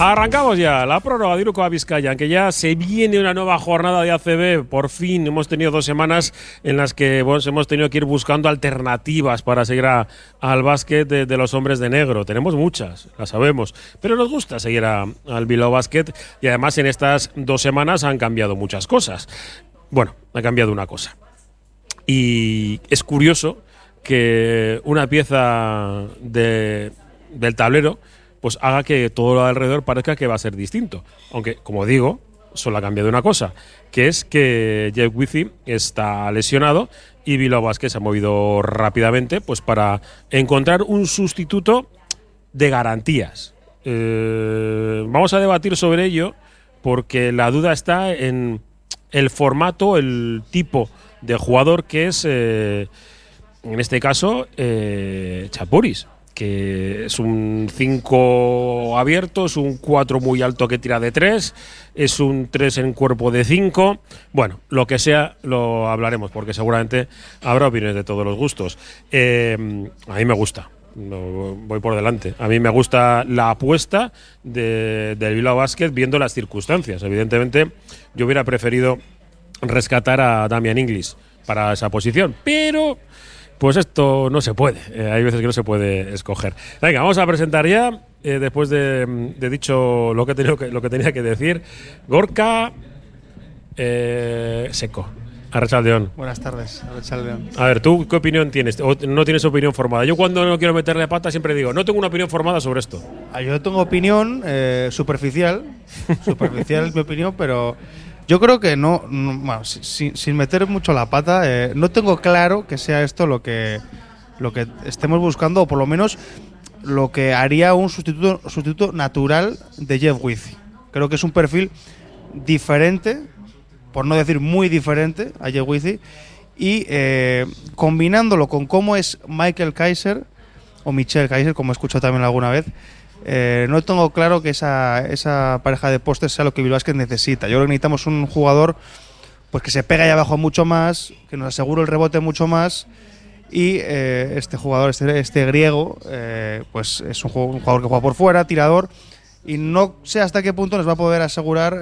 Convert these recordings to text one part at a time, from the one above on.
Arrancamos ya la prórroga de Iruko a Vizcaya, que ya se viene una nueva jornada de ACB. Por fin hemos tenido dos semanas en las que hemos tenido que ir buscando alternativas para seguir al básquet de, los hombres de negro. Tenemos muchas, las sabemos, pero nos gusta seguir al Bilbao Basket y además en estas dos semanas han cambiado muchas cosas. Bueno, ha cambiado una cosa. Y es curioso que una pieza de, del tablero pues haga que todo lo alrededor parezca que va a ser distinto. Aunque, como digo, solo ha cambiado una cosa, que es que Jeff Wizzy está lesionado y Bilbao Vázquez se ha movido rápidamente pues para encontrar un sustituto de garantías. Eh, vamos a debatir sobre ello porque la duda está en el formato, el tipo de jugador que es, eh, en este caso, eh, Chapuris que es un 5 abierto, es un 4 muy alto que tira de 3, es un 3 en cuerpo de 5. Bueno, lo que sea lo hablaremos porque seguramente habrá opiniones de todos los gustos. Eh, a mí me gusta. voy por delante. A mí me gusta la apuesta de, del Bilbao Basket viendo las circunstancias. Evidentemente, yo hubiera preferido rescatar a Damian Inglis para esa posición, pero pues esto no se puede. Eh, hay veces que no se puede escoger. Venga, vamos a presentar ya, eh, después de, dicho lo que, que, lo que tenía que decir, Gorka eh, Seco. Arrachaldeón. Buenas tardes, Arrachaldeón. A ver, ¿tú qué opinión tienes? ¿O no tienes opinión formada? Yo cuando no quiero meterle pata siempre digo, no tengo una opinión formada sobre esto. Ah, yo tengo opinión superficial, superficial es mi opinión, pero yo creo que no, bueno, sin, meter mucho la pata, eh, no tengo claro que sea esto lo que, lo que estemos buscando, o por lo menos lo que haría un sustituto, sustituto natural de Jeff Wizzy. Creo que es un perfil diferente, por no decir muy diferente a Jeff Wizzy, y eh, combinándolo con cómo es Michael Kaiser, o Michelle Kaiser, como he escuchado también alguna vez, eh, no tengo claro que esa, esa pareja de postes sea lo que Bilbao necesita. Yo creo que necesitamos un jugador pues que se pega ahí abajo mucho más, que nos asegure el rebote mucho más. Y eh, este jugador, este, este griego, eh, pues es un jugador, que juega por fuera, tirador, y no sé hasta qué punto nos va a poder asegurar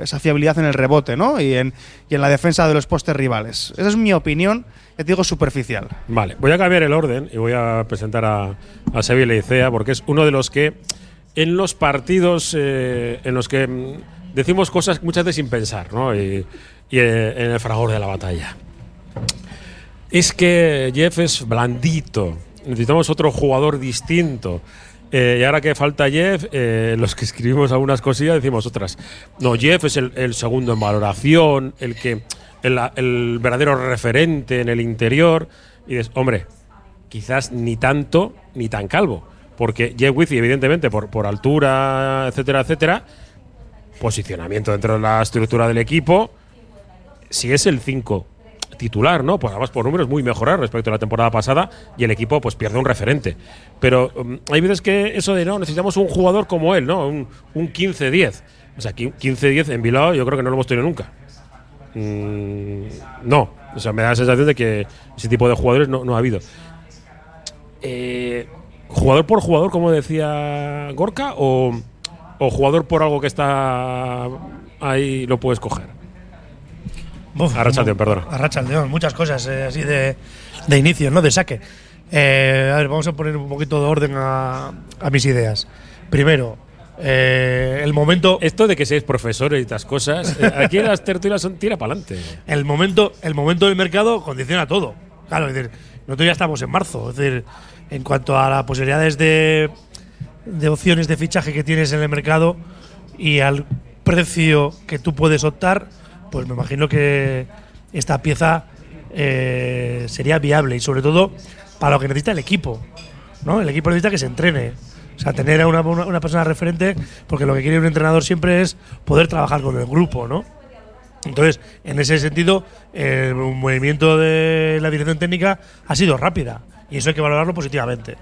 esa fiabilidad en el rebote ¿no? y, en, y en la defensa de los postes rivales. Esa es mi opinión te digo superficial. Vale, voy a cambiar el orden y voy a presentar a, a Sevilla Icea porque es uno de los que en los partidos eh, en los que mm, decimos cosas muchas veces sin pensar, ¿no? Y, eh, en el fragor de la batalla. Es que Jeff es blandito. Necesitamos otro jugador distinto. Eh, y ahora que falta Jeff, los que escribimos algunas cosillas decimos otras. No, Jeff es el, el segundo en valoración, el que el, verdadero referente en el interior. Y dices, hombre, quizás ni tanto ni tan calvo. Porque Jeff Wizzy, evidentemente, por, por altura, etcétera, etcétera, posicionamiento dentro de la estructura del equipo, si es el 5 titular, ¿no? Pues además por números muy mejorar respecto a la temporada pasada y el equipo pues pierde un referente. Pero um, hay veces que eso de no, necesitamos un jugador como él, ¿no? Un, un 15-10. O sea, 15-10 en Bilbao yo creo que no lo hemos tenido nunca. Mm, no, o sea, me da la sensación de que ese tipo de jugadores no, ha habido. Eh, ¿Jugador por jugador, como decía Gorka, o, jugador por algo que está ahí lo puedes coger? Arrachaldeón, perdón. Arrachaldeón, muchas cosas eh, así de, de, inicio, ¿no? De saque. Eh, a ver, vamos a poner un poquito de orden a, a mis ideas. Primero, eh, el momento. Esto de que seáis profesores y estas cosas, aquí las tertulias son tira para adelante. El momento, el momento del mercado condiciona todo. Claro, es decir, nosotros ya estamos en marzo. Es decir, en cuanto a las posibilidades de, de opciones de fichaje que tienes en el mercado y al precio que tú puedes optar, pues me imagino que esta pieza eh, sería viable y sobre todo para lo que necesita el equipo. ¿no? El equipo necesita que se entrene. O sea, tener a una, una, persona referente, porque lo que quiere un entrenador siempre es poder trabajar con el grupo, ¿no? Entonces, en ese sentido, el movimiento de la dirección técnica ha sido rápida y eso hay que valorarlo positivamente.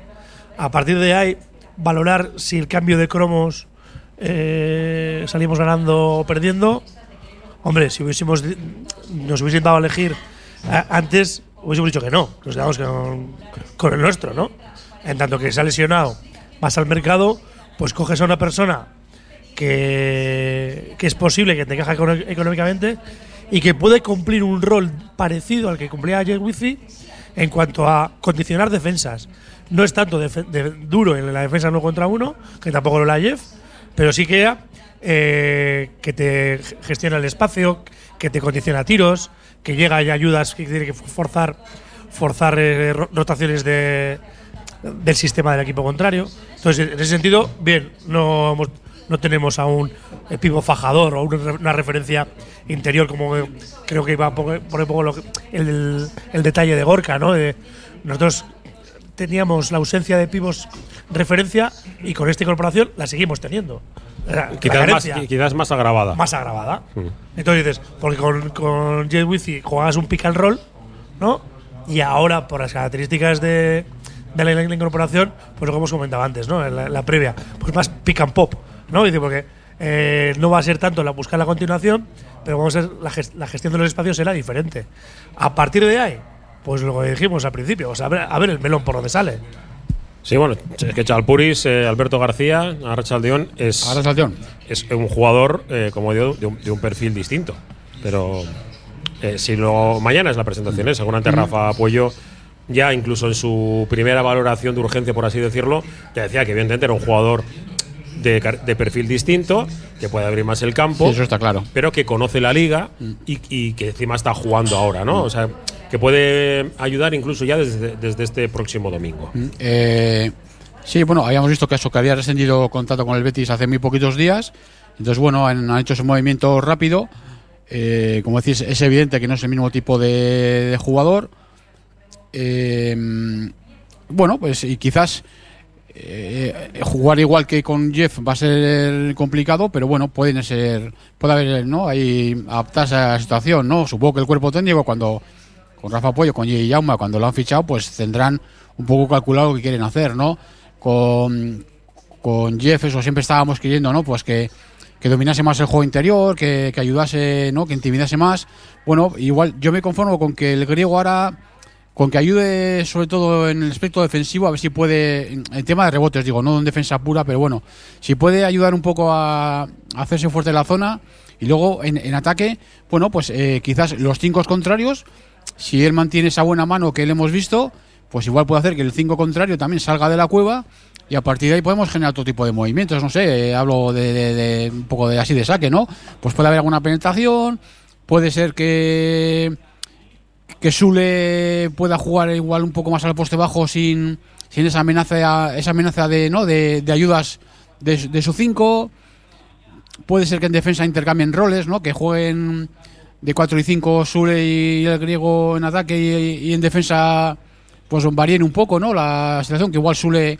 A partir de ahí, valorar si el cambio de cromos eh, salimos ganando o perdiendo. Hombre, si hubiésemos nos hubiesen dado a elegir antes, hubiésemos dicho que no, nos quedamos con, el nuestro, ¿no? En tanto que se ha lesionado vas al mercado, pues coges a una persona que, es posible que te econo- económicamente y que puede cumplir un rol parecido al que cumplía Jay Wizzy en cuanto a condicionar defensas. No es tanto de- duro en la defensa uno contra uno, que tampoco lo la Jeff, pero sí que eh, que te gestiona el espacio, que te condiciona tiros, que llega y ayudas, que tiene que forzar, forzar eh, ro- rotaciones de, del sistema del equipo contrario. Entonces, en ese sentido, bien, no, no tenemos a un eh, pivo fajador o una, re- una referencia interior como creo que iba a un poco el, el detalle de Gorka, ¿no? Nosotros teníamos la ausencia de pivos referencia y con esta incorporación la seguimos teniendo. Quizás más, quizás más agravada. más agravada. Entonces dices, porque con, con Jay Wizzy jugabas un pick and roll, ¿no? Y ahora, por las características de, de la, la incorporación, pues lo que hemos comentado antes, ¿no? En la, la previa, pues más pick and pop, ¿no? Dice, porque eh, no va a ser tanto la buscar la continuación, pero vamos a ser, la, ges- la gestión de los espacios será diferente. A partir de ahí, pues lo que dijimos al principio, o sea, a ver, a ver el melón por donde sale. Sí, bueno, es que Chalpuris, eh, Alberto García, Arrachaldeón, es, es un jugador, eh, como digo, de un, de un perfil distinto. Pero eh, si lo, mañana es la presentación, ¿eh? seguramente Rafa Apoyo, ya incluso en su primera valoración de urgencia, por así decirlo, te decía que evidentemente era un jugador de, perfil distinto, que puede abrir más el campo Sí, eso está claro. pero que conoce la liga y, y que encima está jugando ahora, ¿no? O sea, que puede ayudar incluso ya desde, desde este próximo domingo. Eh, sí, bueno, habíamos visto que eso, que había rescindido contrato con el Betis hace muy poquitos días. Entonces, bueno, han, hecho ese movimiento rápido. Eh, como decís, es evidente que no es el mismo tipo de, de jugador. Eh, bueno, pues y quizás eh, jugar igual que con Jeff va a ser complicado, pero bueno, pueden ser, puede haber, ¿no? Ahí adaptarse a la situación, ¿no? Supongo que el cuerpo técnico cuando con Rafa Pollo, con Jay Jauma, cuando lo han fichado, pues tendrán un poco calculado lo que quieren hacer, ¿no? Con, con Jeff, eso siempre estábamos queriendo, ¿no? Pues que, que dominase más el juego interior, que, que ayudase, ¿no? Que intimidase más. Bueno, igual yo me conformo con que el griego ahora, con que ayude sobre todo en el aspecto defensivo, a ver si puede, en en tema de rebotes, digo, no en defensa pura, pero bueno, si puede ayudar un poco a, a hacerse fuerte en la zona. Y luego en, en ataque, bueno, pues eh, quizás los cinco contrarios, si él mantiene esa buena mano que le hemos visto, pues igual puede hacer que el 5 contrario también salga de la cueva y a partir de ahí podemos generar otro tipo de movimientos. No sé, eh, hablo de, un poco de así de saque, ¿no? Pues puede haber alguna penetración, puede ser que que Sule pueda jugar igual un poco más al poste bajo sin, sin esa amenaza esa amenaza de no de, de ayudas de, de su 5 puede ser que en defensa intercambien roles no que jueguen de 4 y 5 Sule y el griego en ataque y, y en defensa pues varíen un poco no la situación que igual Sule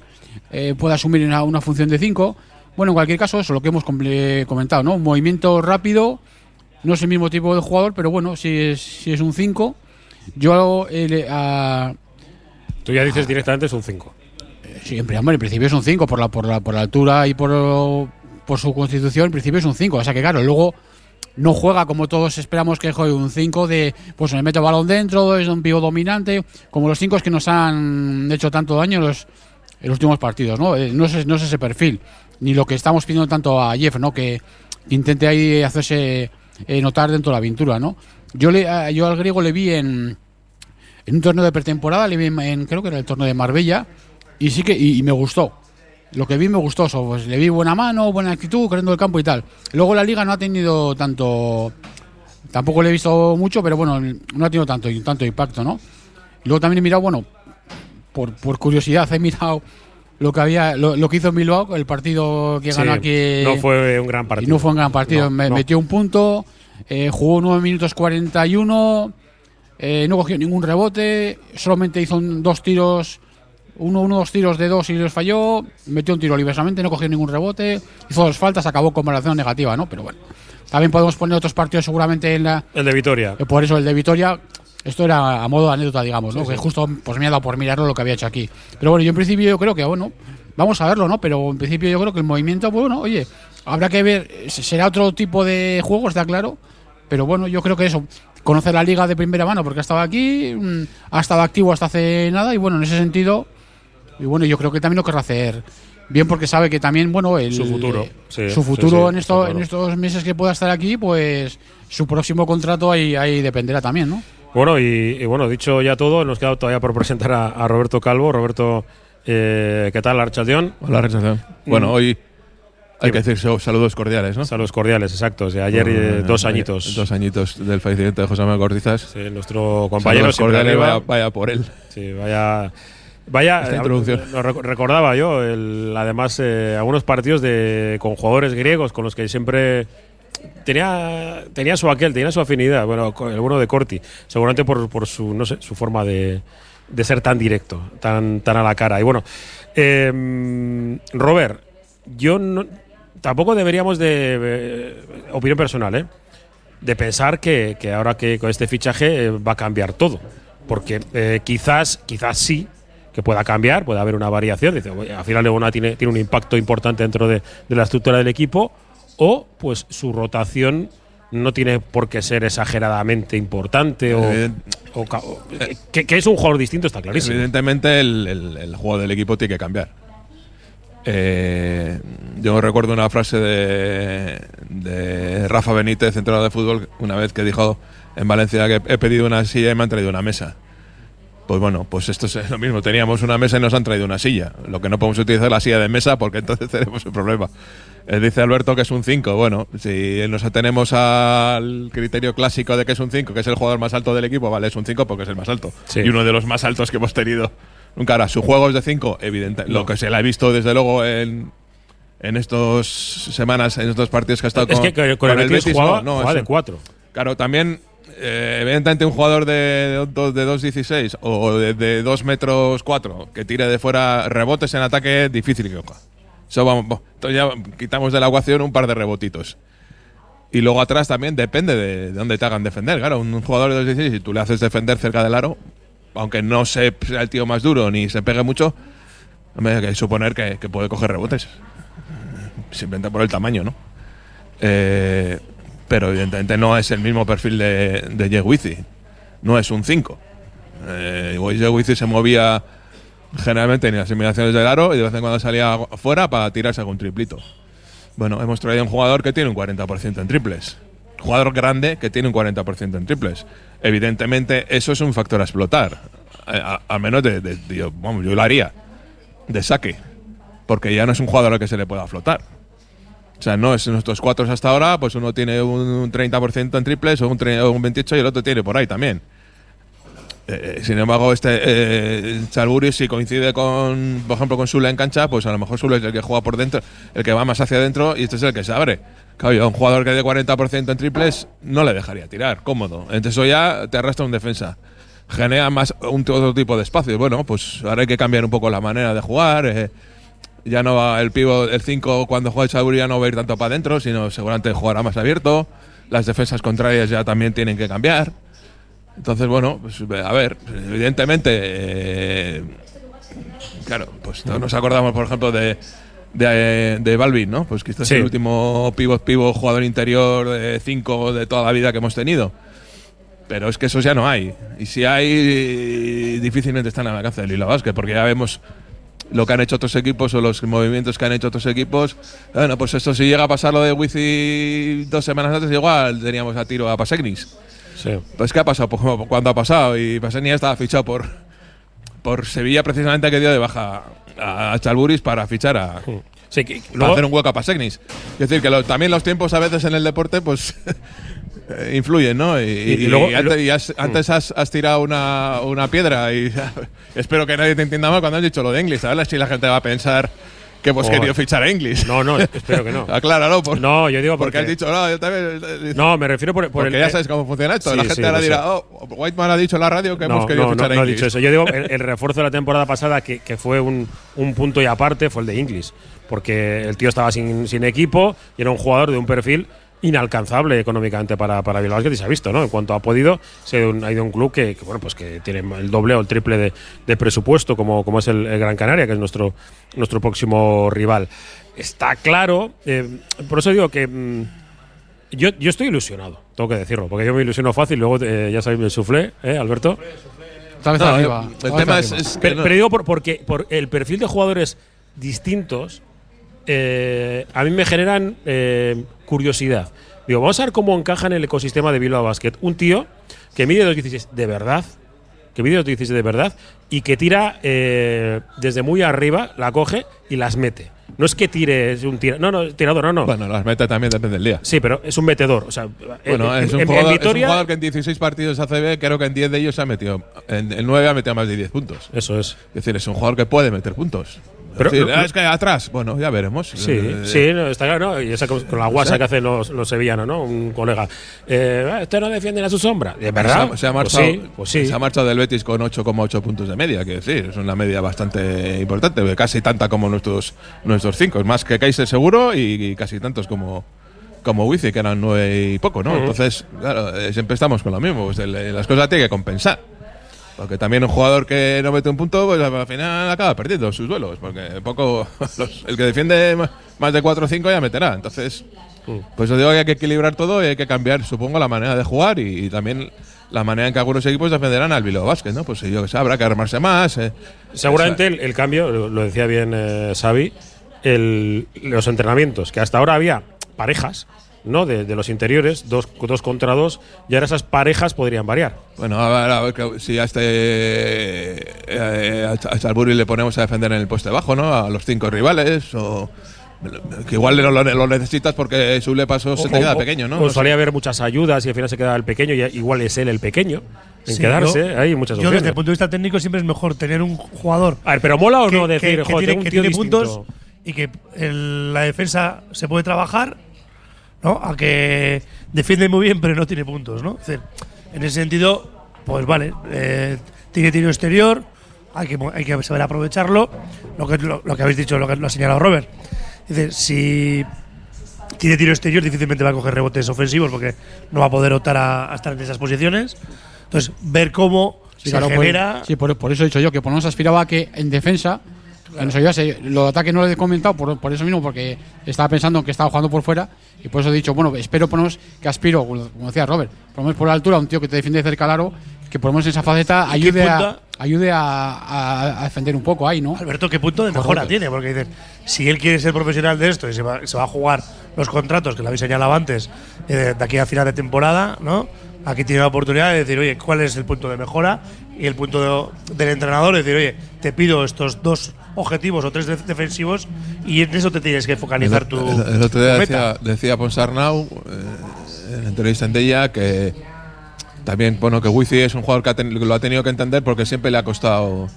eh, pueda asumir una, una función de 5 bueno en cualquier caso eso lo que hemos comentado no un movimiento rápido no es el mismo tipo de jugador pero bueno si es, si es un 5 yo eh, a- Tú ya dices directamente es un 5. siempre, hombre, en principio es un 5 por la, por la, por la altura y por, por su constitución, en principio es un 5. O sea que claro, luego no juega como todos esperamos que juegue un 5 de, pues me meto balón dentro, es un pivo dominante, como los 5 que nos han hecho tanto daño en los, últimos partidos, ¿no? Eh, No es, no es ese perfil, ni lo que estamos pidiendo tanto a Jeff, ¿no? Que intente ahí hacerse eh, notar dentro de la aventura, ¿no? Yo, le, yo al griego le vi en, en un torneo de pretemporada, le vi en, creo que era el torneo de Marbella, y sí que y me gustó. Lo que vi me gustó, pues le vi buena mano, buena actitud, corriendo el campo y tal. Luego la liga no ha tenido tanto, tampoco le he visto mucho, pero bueno, no ha tenido tanto, tanto impacto, ¿no? Luego también he mirado, bueno, por, por curiosidad he mirado lo que había, lo, lo que hizo en Bilbao, el partido que Sí, ganó aquí. no fue un gran partido. No fue un gran partido. No, Me- no. Metió un punto, eh, jugó 9 minutos 41, eh, no cogió ningún rebote, solamente hizo un- dos tiros, uno, uno, dos tiros de dos y los falló, metió un tiro libremente, no cogió ningún rebote, hizo dos faltas, acabó con valoración negativa, ¿no? Pero bueno, también podemos poner otros partidos seguramente en la. El de Vitoria. eh, Por eso el de Vitoria, esto era a modo de anécdota, digamos, ¿no? que justo pues me ha dado por mirarlo lo que había hecho aquí. Pero bueno, yo en principio yo creo que, bueno, vamos a verlo, ¿no? Pero en principio yo creo que el movimiento, pues, bueno, oye, habrá que ver, eh, será otro tipo de juego, está claro. Pero bueno, yo creo que eso, conocer la liga de primera mano, porque ha estado aquí, mm, ha estado activo hasta hace nada, y bueno, en ese sentido, y bueno, yo creo que también lo querrá hacer bien porque sabe que también, bueno, el, Su futuro, sí, su sí, futuro sí, en, esto, claro. en estos meses que pueda estar aquí, pues su próximo contrato ahí, ahí dependerá también, ¿no? Bueno, y, y bueno, dicho ya todo, nos queda todavía por presentar a, a Roberto Calvo. Roberto, eh, ¿qué tal, Archaldeón? Hola, Rechación. Bueno, Mm. hoy hay que decir saludos cordiales, ¿no? Saludos cordiales, exactos. De ayer, Bueno, eh, dos añitos. Dos añitos del fallecimiento de José Manuel Cortizas. Sí, nuestro compañero Saludos cordiales, vaya, vaya por él. Sí, vaya. Vaya, Esta introducción. lo rec- recordaba yo, el- además, eh, algunos partidos de, con jugadores griegos con los que siempre tenía, tenía su aquel, tenía su afinidad. Bueno, el bueno de Corti, seguramente por, por su, no sé, su forma de, de ser tan directo, tan, tan a la cara. Y bueno, eh, Robert, yo no, tampoco deberíamos de, eh, opinión personal, ¿eh? de pensar que, que ahora que con este fichaje eh, va a cambiar todo. Porque quizás, quizás sí que pueda cambiar, puede haber una variación. Dice, "Oye, al final Leona tiene, tiene un impacto importante dentro de, de la estructura del equipo. O pues su rotación no tiene por qué ser exageradamente importante o, que, que es un jugador distinto, está clarísimo. Evidentemente el, el- el juego del equipo tiene que cambiar. Eh, yo recuerdo una frase de, de Rafa Benítez, entrenador de fútbol, una vez que dijo en Valencia que he pedido una silla y me han traído una mesa. Pues bueno, pues esto es lo mismo. Teníamos una mesa y nos han traído una silla. Lo que no podemos utilizar es la silla de mesa porque entonces tenemos un problema. Eh, dice Alberto que es un 5. Bueno, si nos atenemos al criterio clásico de que es un 5, que es el jugador más alto del equipo, vale, es un 5 porque es el más alto. Sí. Y uno de los más altos que hemos tenido nunca. Ahora, su juego es de 5, evidente. Lo que se le ha visto desde luego en, en estos semanas, en estos partidos que ha estado es con, que con, con el Betis jugaba, no, no, jugaba de cuatro. Claro, también, eh, evidentemente, un jugador de, de, de 2.16 o de, de 2 metros 4 que tire de fuera rebotes en ataque, difícil que coja. Eso vamos, ya quitamos de la ecuación un par de rebotitos. Y luego atrás también depende de, de dónde te hagan defender. Claro, un jugador de 2.16, si tú le haces defender cerca del aro, aunque no se- sea el tío más duro ni se pegue mucho, hay que suponer que, que puede coger rebotes. Simplemente por el tamaño, ¿no? Eh, pero evidentemente no es el mismo perfil de, de. No es un 5. Eh, se movía generalmente en las eliminaciones del aro y de vez en cuando salía fuera para tirarse algún triplito. Bueno, hemos traído un jugador que tiene un 40% en triples. Jugador grande que tiene un 40% en triples. Evidentemente, eso es un factor a explotar. A- al menos de, de- yo, yo lo haría. De saque. Porque ya no es un jugador al que se le pueda flotar. O sea, no es nuestros cuatro hasta ahora, pues uno tiene un 30% en triples o un, tre- o un 28% y el otro tiene por ahí también. Eh, sin embargo, este eh, si coincide con, por ejemplo, con Sula en cancha, pues a lo mejor Sula es el que juega por dentro, el que va más hacia adentro y este es el que se abre. Claro, un jugador que dé 40% en triples no le dejaría tirar, cómodo. Entonces eso ya te arrastra un defensa. Genera más un otro tipo de espacio. Bueno, pues ahora hay que cambiar un poco la manera de jugar. eh, ya no va el pivo, el 5 cuando juega Chalburi ya no va a ir tanto para adentro, sino seguramente jugará más abierto. Las defensas contrarias ya también tienen que cambiar. Entonces, bueno, pues a ver, evidentemente, eh, claro, pues todos nos acordamos, por ejemplo, de, de, de Balvin, ¿no? Pues que este Sí. es el último pivot, pivot, jugador interior de 5 de toda la vida que hemos tenido. Pero es que esos ya no hay. Y si hay, difícilmente están al alcance del Lila Vázquez, porque ya vemos lo que han hecho otros equipos o los movimientos que han hecho otros equipos. Bueno, pues esto si llega a pasar lo de Wizi dos semanas antes, igual teníamos a tiro a Pasegnis. Sí. Pues ¿qué ha pasado? Pues como cuando ha pasado y Pasegnis estaba fichado por, por Sevilla precisamente que dio de baja a Chalburis para fichar a, Sí, que- para luego- hacer un hueco a Pasegnis. Es decir, que lo- también los tiempos a veces en el deporte pues eh, influyen, ¿no? Y, Y- y y luego- antes, y has, antes has, has tirado una, una piedra y espero que nadie te entienda mal cuando has dicho lo de English. Ver si la gente va a pensar que hemos Joder. querido fichar a English. No, no, espero que no. Acláralo. Por, No, yo digo porque porque. has dicho, no, yo también. No, me refiero por, por porque el. ya sabes cómo funciona esto. sí, la gente sí, ahora sé. dirá, oh, Whiteman ha dicho en la radio que no, hemos querido no, fichar no, a no he English. dicho eso. Yo digo, el, el refuerzo de la temporada pasada, que, que fue un, un punto y aparte, fue el de Inglis. Porque el tío estaba sin, sin equipo y era un jugador de un perfil inalcanzable económicamente para, para Bilbao Basket y se ha visto, ¿no? En cuanto ha podido, se ha ido un- club que, que, bueno, pues que tiene el doble o el triple de, de presupuesto, como, como es el, el Gran Canaria, que es nuestro, nuestro próximo rival. Está claro, eh, por eso digo que mm, yo, yo estoy ilusionado, tengo que decirlo, porque yo me ilusiono fácil, luego eh, ya sabéis, me suflé, ¿eh, Alberto? No, arriba. el tema es, es que Pero, no- pero digo por, porque por el perfil de jugadores distintos eh, a mí me generan eh, curiosidad. Digo, vamos a ver cómo encaja en el ecosistema de Bilbao Basket. Un tío que mide 2.16 de verdad, que mide 2.16 de verdad y que tira eh, desde muy arriba, la coge y las mete. No es que tire, es un tira, no, no, tirador, no, no. Bueno, las metas también depende del día. Sí, pero es un metedor. O sea, Bueno, en, es, un en- en jugador, es un Vitoria- jugador que en 16 partidos ACB, creo que en 10 de ellos se ha metido. En, en 9 ha metido más de 10 puntos. Eso es. Es decir, es un jugador que puede meter puntos. Pero- es, lo- ah, es que atrás, bueno, ya veremos. Sí, Eh, sí, no, está claro, ¿no? Y esa con, la guasa que hacen los, los sevillanos, ¿no? Un colega. Eh, "Ah, ¿Usted no defienden a su sombra? ¿De verdad? Se ha, se ha Pues marchado, sí, pues sí. se ha marchado del Betis con 8,8 puntos de media, quiero decir, es una media bastante importante, casi tanta como nuestros nuestros cinco, es más que Kaiser seguro y, y casi tantos como como Wifi, que eran nueve y poco, ¿no? Entonces, claro, eh, siempre estamos con lo mismo, pues el- las cosas tiene que compensar. Porque también un jugador que no mete un punto, pues al final acaba perdiendo sus duelos. Porque poco los- el que defiende más de 4 o 5 ya meterá. Entonces, pues os digo que hay que equilibrar todo y hay que cambiar, supongo, la manera de jugar y, y también la manera en que algunos equipos defenderán al Bilbao Basket, ¿no? Pues yo que sé, habrá que armarse más. eh. Seguramente el, el cambio, lo, lo decía bien eh, Xavi, el- los entrenamientos, que hasta ahora había parejas, ¿no? De, de los interiores, dos, dos contra dos, y ahora esas parejas podrían variar. Bueno, a ver, a ver que- si a este eh, a Chalburi le ponemos a defender en el poste bajo, ¿no? A los cinco rivales o que igual no lo, lo necesitas porque su le paso se te queda pequeño, ¿no? o solía haber muchas ayudas y al final se queda el pequeño y igual es él el pequeño en Sí, quedarse. yo- hay muchas Yo, desde opciones. el punto de vista técnico, siempre es mejor tener un jugador A ver, pero mola o que, no decir, que- que joder, tiene, que puntos y que el- la defensa se puede trabajar, ¿no? A que defiende muy bien, pero no tiene puntos, ¿no? Es decir, en ese sentido, pues vale, eh, tiene tiro exterior, hay que, hay que saber aprovecharlo. Lo que, lo, lo que habéis dicho, lo que lo ha señalado Robert. Es decir, si tiene tiro exterior, difícilmente va a coger rebotes ofensivos porque no va a poder optar a, a estar en esas posiciones. Entonces, ver cómo Sí, se claro, por- genera. sí, por, por eso he dicho yo que por lo menos aspiraba a que en defensa que nos ayudase. Lo de ataque no lo he comentado por, por eso mismo, porque estaba pensando en que estaba jugando por fuera y por eso he dicho, bueno, espero por que aspiro, como decía Robert, por lo menos por la altura, un tío que te defiende de cerca al aro, que por lo menos en esa faceta ¿Y qué ayude, a, ayude a, a- a defender un poco ahí, ¿no? Alberto, ¿qué punto de Correcto. mejora tiene? Porque dices, si él quiere ser profesional de esto y se va, se va a jugar los contratos que le habéis señalado antes, eh, de aquí a final de temporada, ¿no? Aquí tiene la oportunidad de decir, oye, ¿cuál es el punto de mejora? Y el punto de- del entrenador es decir, oye, te pido estos dos objetivos o tres de- defensivos y en eso te tienes que focalizar tu, El, el otro día decía, decía Ponsarnau eh, en la entrevista en Della que también bueno que Wifi es un jugador que ha ten- lo ha tenido que entender porque siempre le ha costado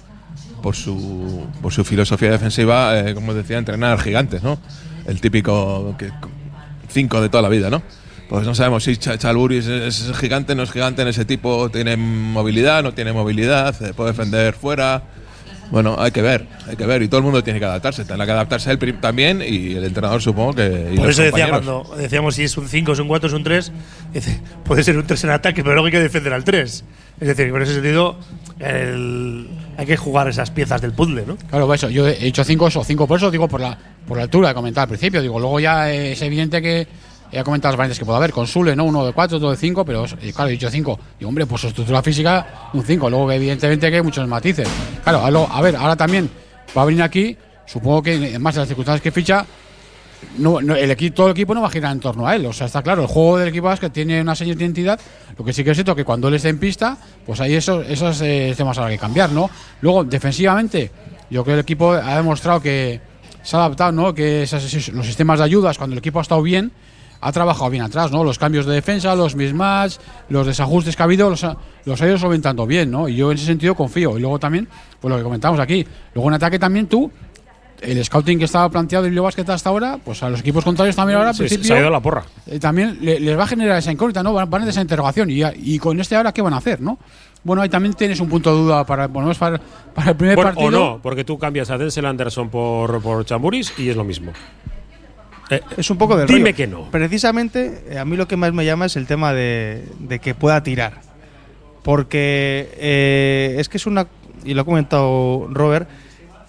por su por su filosofía defensiva, eh, como decía, entrenar gigantes, ¿no? El típico que, cinco de toda la vida, ¿no? Pues no sabemos si Ch- Chalburi es, es gigante, no es gigante en ese tipo, tiene movilidad, no tiene movilidad, eh, puede defender fuera. Bueno, hay que ver, hay que ver. Y todo el mundo tiene que adaptarse. Tendrá que adaptarse él prim- también y el entrenador supongo que. y Por los eso decía compañeros. cuando decíamos si es un 5, es un 4, es un 3, dice, puede ser un 3 en ataque, pero luego hay que defender al 3. Es decir, en ese sentido, el- hay que jugar esas piezas del puzzle, ¿no? Claro, por eso, yo he dicho 5 o 5 por eso, digo por la, por la altura, he comentado al principio. Digo, luego ya es evidente que he comentado las variantes que puede haber, con Sule, ¿no? Uno de 4, otro de 5, pero claro, he dicho 5. Y hombre, pues su estructura física, un 5. Luego, evidentemente, que hay muchos matices. Claro, a, ver, ahora también va a venir aquí, supongo que, además de las circunstancias que ficha, el equipo, todo el equipo no va a girar en torno a él. O sea, está claro, el juego del equipo es que tiene una señal de identidad. Lo que sí que es cierto que cuando él esté en pista, pues ahí eso, esos eh, temas habrá que cambiar, ¿no? Luego, defensivamente, yo creo que el equipo ha demostrado que se ha adaptado, ¿no? Que esas- los sistemas de ayudas, cuando el equipo ha estado bien, ha trabajado bien atrás, ¿no? Los cambios de defensa, los mismatch, los desajustes que ha habido, los ha, los ha ido solventando bien, ¿no? Y yo en ese sentido confío. Y luego también, pues lo que comentamos aquí, luego en ataque también tú, el scouting que estaba planteado Bilbao Basket hasta ahora, pues a los equipos contrarios también ahora, al Sí, principio, se ha ido la porra. eh, también le- les va a generar esa incógnita, ¿no? Van, van en esa interrogación. Y, y con este ahora, ¿qué van a hacer, no? Bueno, ahí también tienes un punto de duda para, menos para, para el primer Bueno, partido. o no, porque tú cambias a Denzel Anderson por, por Chamburis y es lo mismo. Eh, Es un poco del Dime rollo. que no. Precisamente, eh, a mí lo que más me llama es el tema de, de que pueda tirar. Porque eh, es que es una. Y lo ha comentado Robert.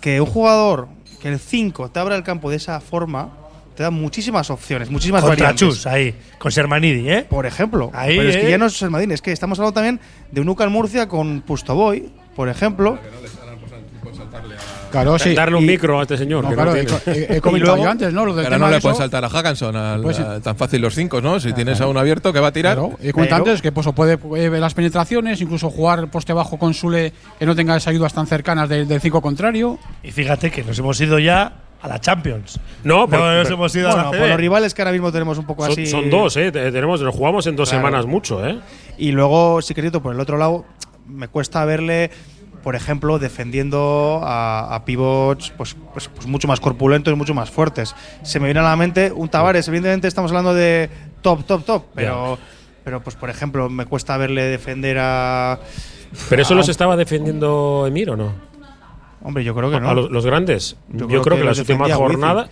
Que un jugador, que el 5 te abra el campo de esa forma, te da muchísimas opciones, muchísimas Contra variantes. Chus, ahí, con Sermanidi, ¿eh? Por ejemplo. Ahí, pero es que ¿eh? ya no es Madrid, es que estamos hablando también de un UCAL Murcia con Pustoboy, por ejemplo. Que no le salen, pues, puede saltarle a Claro, sí. Darle un y- micro a este señor. No, que claro, no he, tiene. he- he comentado luego- yo antes, ¿no? Lo del Pero tema no le puedes eso. saltar a Hackanson al- Pues sí. a- tan fácil los cinco, ¿no? Si tienes a uno abierto que va a tirar. Claro, he comentado Pero- antes que pues, o puede, ver las penetraciones, incluso jugar poste bajo con Sule que no tenga esas ayudas tan cercanas del, del cinco contrario. Y fíjate que nos hemos ido ya a la Champions. No, no por- nos pero- hemos ido a la por los CB. rivales que ahora mismo tenemos un poco Son, así. son dos, ¿eh? Te- Tenemos, nos jugamos en dos Claro. semanas mucho, ¿eh? Y luego, sí que por el otro lado, me cuesta verle, por ejemplo, defendiendo a, a pivots pues, pues, pues mucho más corpulentos y mucho más fuertes. Se me viene a la mente un Tavares, evidentemente estamos hablando de top, top, top, pero, pero pues por ejemplo, me cuesta verle defender a. Pero eso a los estaba defendiendo Emir o no? Hombre, yo creo que no. A los, los grandes. Yo, Yo creo, creo que, que las últimas jornadas.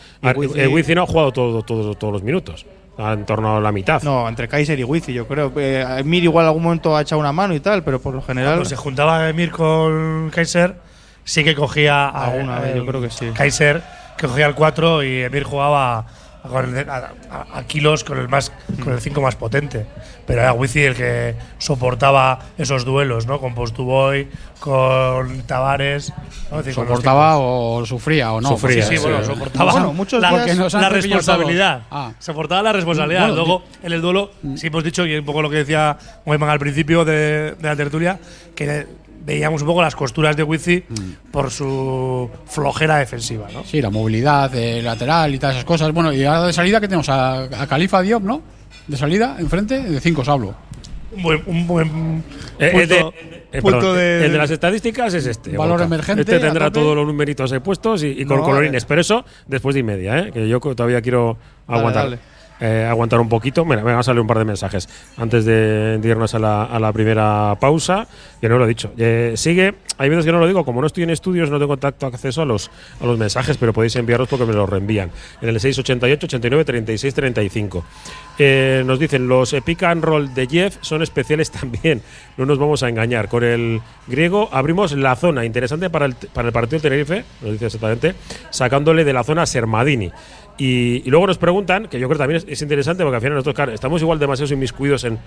Eh, Wizzy no ha jugado todo, todo- todos los minutos. Está en torno a la mitad. No, entre Kaiser y Wizzy, yo creo. Eh, Mir igual en algún momento ha echado una mano y tal, pero por lo general. Cuando se juntaba Emir con Kaiser, sí que cogía a, Alguna vez, yo creo que sí. Kaiser que cogía el 4 y Emir jugaba a, a- a kilos con el más con el 5 más potente. Pero era Wizzy el que soportaba esos duelos, ¿no? Con Postuboy, con Tavares. ¿no? Con Soportaba o sufría o no. Sufría, Sí, sí, bueno, Sí. soportaba Bueno, muchos la, la responsabilidad. Ah. Soportaba la responsabilidad. Bueno, Luego, en el duelo, sí hemos dicho, y un poco lo que decía Weyman al principio de, de la tertulia, que veíamos un poco las costuras de Wizzy por su flojera defensiva, ¿no? Sí, la movilidad eh, lateral y todas esas cosas. Bueno, y ahora de salida que tenemos a, a Califa Diop, ¿no? De salida, enfrente, de cinco hablo. Un buen, un buen Eh, punto, el de, eh, punto perdón, de, el de las estadísticas es este. Valor emergente, Este tendrá todos los numeritos ahí puestos y, y con No, colorines. eh. Pero eso después de y media, ¿eh? que yo todavía quiero Dale, aguantar. dale. Eh, aguantar un poquito. Mira, me van a salir un par de mensajes antes de, irnos a la, a la primera pausa, que no lo he dicho. Eh, sigue, hay veces que no lo digo, como no estoy en estudios, no tengo contacto acceso a los, a los mensajes, pero podéis enviarlos porque me los reenvían. En el 688 89 36 35. Eh, nos dicen, los pick and roll de Jeff son especiales también, no nos vamos a engañar. Con el griego abrimos la zona, interesante para el, para el partido Tenerife, nos dice exactamente, sacándole de la zona Sermadini. Y, y luego nos preguntan, que yo creo también es, es interesante, porque al final nosotros claro, estamos igual demasiado inmiscuidos en,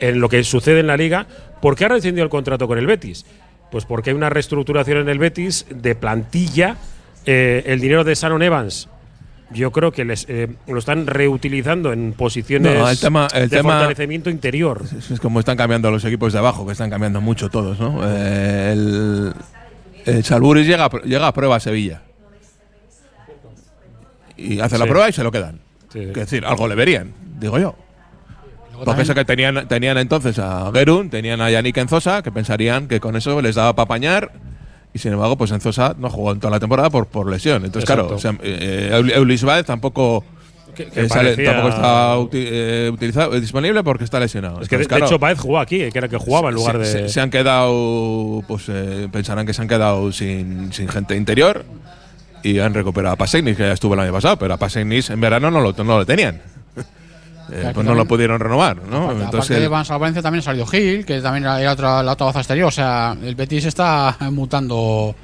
en lo que sucede en la liga. ¿Por qué ha rescindido el contrato con el Betis? Pues porque hay una reestructuración en el Betis de plantilla. eh, el dinero de Sanon Evans, yo creo que les, eh, lo están reutilizando en posiciones No, el tema- el de tema- fortalecimiento interior. Es como están cambiando los equipos de abajo, que están cambiando mucho todos, ¿no? Eh, el, el Salburis llega, llega a prueba a Sevilla. Y hace la prueba y se lo quedan. Sí. Es decir, algo le verían, digo yo. Porque eso que tenían, tenían entonces a Gerun, tenían a Yannick Enzosa, que pensarían que con eso les daba para apañar. Y sin embargo, pues Enzosa no jugó en toda la temporada por, por lesión. Entonces, Exacto. claro, o sea, eh, Eul- Eulis Baez tampoco, Que- que eh, sale- parecía- tampoco está eh, utilizado, disponible porque está lesionado. Es que de, Entonces, claro, de hecho Baez jugó aquí, que era el que jugaba en lugar se, de. se- se han quedado, pues eh, pensarán que se han quedado sin, sin gente interior y han recuperado a Pasegnis, que ya estuvo el año pasado, pero a Pasegnis en verano no lo, no lo tenían. Eh, Claro, pues no lo también- pudieron renovar, ¿no? Aparte, Entonces, aparte de Van Valencia también ha salido Gil, que también era otra, la otra baza exterior. O sea, el Betis está mutando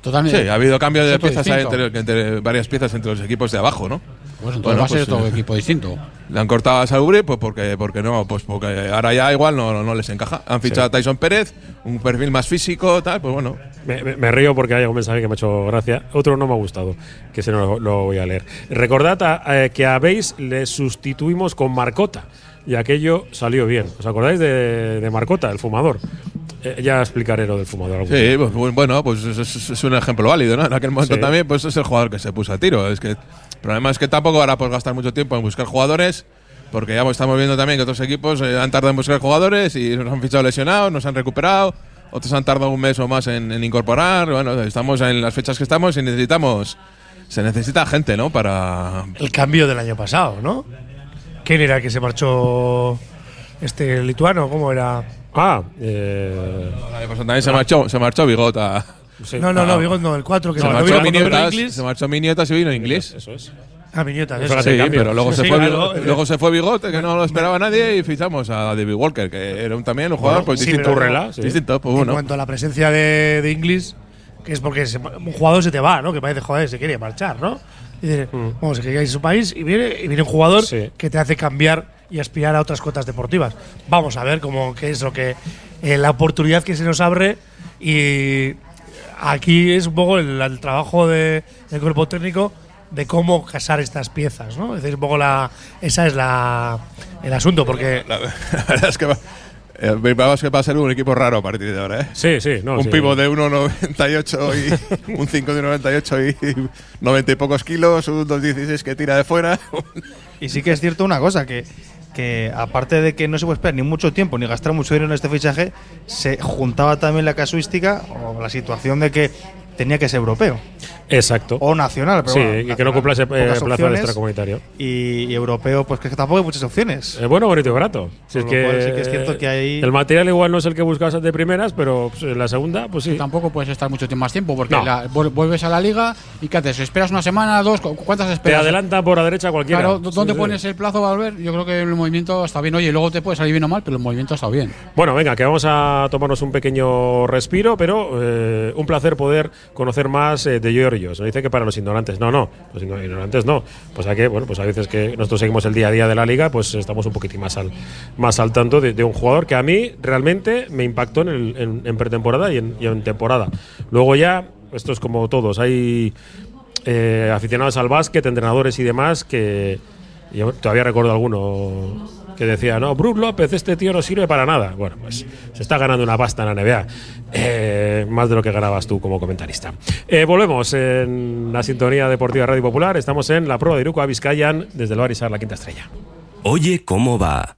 totalmente. sí, ha habido cambio de piezas entre, entre varias piezas entre los equipos de abajo, ¿no? Pues entonces Bueno, va a ser pues, otro eh, equipo distinto. Le han cortado a Salubri, pues porque, porque no, pues porque ahora ya igual no, no les encaja. Han fichado a Tyson Pérez, un perfil más físico, tal, pues bueno. Me, me- me río porque hay un mensaje que me ha hecho gracia. Otro no me ha gustado, que se no lo, lo voy a leer. Recordad a- eh, que a Beis le sustituimos con Marcota y aquello salió bien. ¿Os acordáis de, de Marcota, el fumador? Eh, ya explicaré lo del fumador. algún. Sí, pues, bu- bueno, pues es, es- es un ejemplo válido, ¿no? En aquel momento Sí. también, pues es el jugador que se puso a tiro. Es que el problema es que tampoco ahora puedes gastar mucho tiempo en buscar jugadores, porque ya estamos viendo también que otros equipos eh, han tardado en buscar jugadores y nos han fichado lesionados, nos han recuperado, otros han tardado un mes o más en, en incorporar. Bueno, estamos en las fechas que estamos y necesitamos. Se necesita gente, ¿no? Para. el cambio del año pasado, ¿no? ¿Quién era el que se marchó este lituano? ¿Cómo era? Ah, eh, Pues también se marchó, se marchó Bigota. Sí. No, no, Ah. no, Bigot no, el 4 que Se se marchó vino Miniotas, se marchó Miniotas y vino inglés. Eso es. Ah, Miñotas, eso. Sí, cambio. pero luego Sí, se sí, fue claro, Bigot- eh, luego se fue Bigote, que no lo esperaba nadie, y fichamos a David Walker, que era un- también un jugador pues, sí, distinto. sí. Pues En bueno. cuanto a la presencia de, de Inglis, que es porque se- un jugador se te va, ¿no? Que parece, joder, se quiere marchar, ¿no? Y dice, bueno, se quiere ir a su país y viene, y viene un jugador Mm. Sí. que te hace cambiar y aspirar a otras cotas deportivas. Vamos a ver cómo qué es lo que eh, la oportunidad que se nos abre y aquí es un poco el, el trabajo de- del cuerpo técnico de cómo casar estas piezas, ¿no? Es decir, un poco la. Esa es la. El asunto, porque. La, la verdad es que va, el Bilbao Basket va a ser un equipo raro a partir de ahora, ¿eh? Sí, sí, no. un sí. pivo de 1,98 y un 5 de 98 y 90 y pocos kilos, un 2,16 que tira de fuera. Y sí que es cierto una cosa, que, que aparte de que no se puede esperar ni mucho tiempo ni gastar mucho dinero en este fichaje, se juntaba también la casuística o la situación de que tenía que ser europeo Exacto. o nacional, pero sí, bueno, y que no cumpla ese eh, plazo extracomunitario. y, y europeo, pues que tampoco hay muchas opciones. Eh, bueno, bonito y barato. Si es que, cual sí que es cierto que hay- El material igual no es el que buscas de primeras, pero pues, en la segunda, pues sí. Tampoco puedes estar mucho tiempo más tiempo porque No. la- vuel- vuelves a la liga y ¿qué haces? ¿Esperas una semana, dos? ¿Cu- ¿Cuántas Te esperas? adelanta por la derecha cualquiera. Claro, ¿dó- ¿dónde Sí, sí. pones el plazo a volver? Yo creo que el movimiento está bien. Oye, luego te puede salir bien o mal, pero el movimiento ha estado bien. Bueno, venga, que vamos a tomarnos un pequeño respiro, pero eh, un placer poder conocer más eh, de Georgios. Me dice que para los ignorantes. No, no, los igno- ignorantes no. Pues hay que, bueno, pues a veces que nosotros seguimos el día a día de la liga, pues estamos un poquitín más al, más al tanto de, de un jugador que a mí realmente me impactó en, el- en- en pretemporada y en, y en temporada. Luego ya, esto es como todos, hay eh, aficionados al básquet, entrenadores y demás que yo todavía recuerdo alguno que decía, no, Brook López, este tío no sirve para nada. Bueno, pues se está ganando una pasta en la NBA, eh, más de lo que ganabas tú como comentarista. Eh, volvemos en la sintonía deportiva Radio Popular, estamos en la prueba de Iruko a Vizcayan desde el Barisar, la quinta estrella. Oye, ¿cómo va?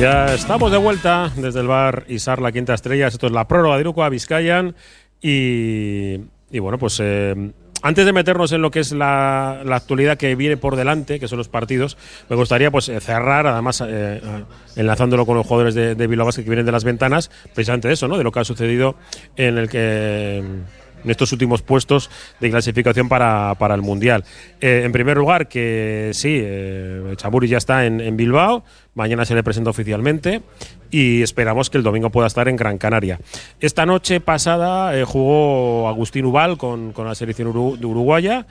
Ya estamos de vuelta desde el bar Isar La Quinta Estrella. Esto es la prórroga de Iruko a Vizcayan. Y, y bueno, pues eh, antes de meternos en lo que es la, la actualidad que viene por delante, que son los partidos, me gustaría pues eh, cerrar, además eh, enlazándolo con los jugadores de, de Bilbao que vienen de las ventanas, precisamente eso, ¿no? De lo que ha sucedido en el que en estos últimos puestos de clasificación para, para el Mundial. Eh, en primer lugar, que sí, eh, ya está en, en Bilbao, mañana se le presenta oficialmente y esperamos que el domingo pueda estar en Gran Canaria. Esta noche pasada eh, jugó Agustín Ubal con, con la selección de uruguaya.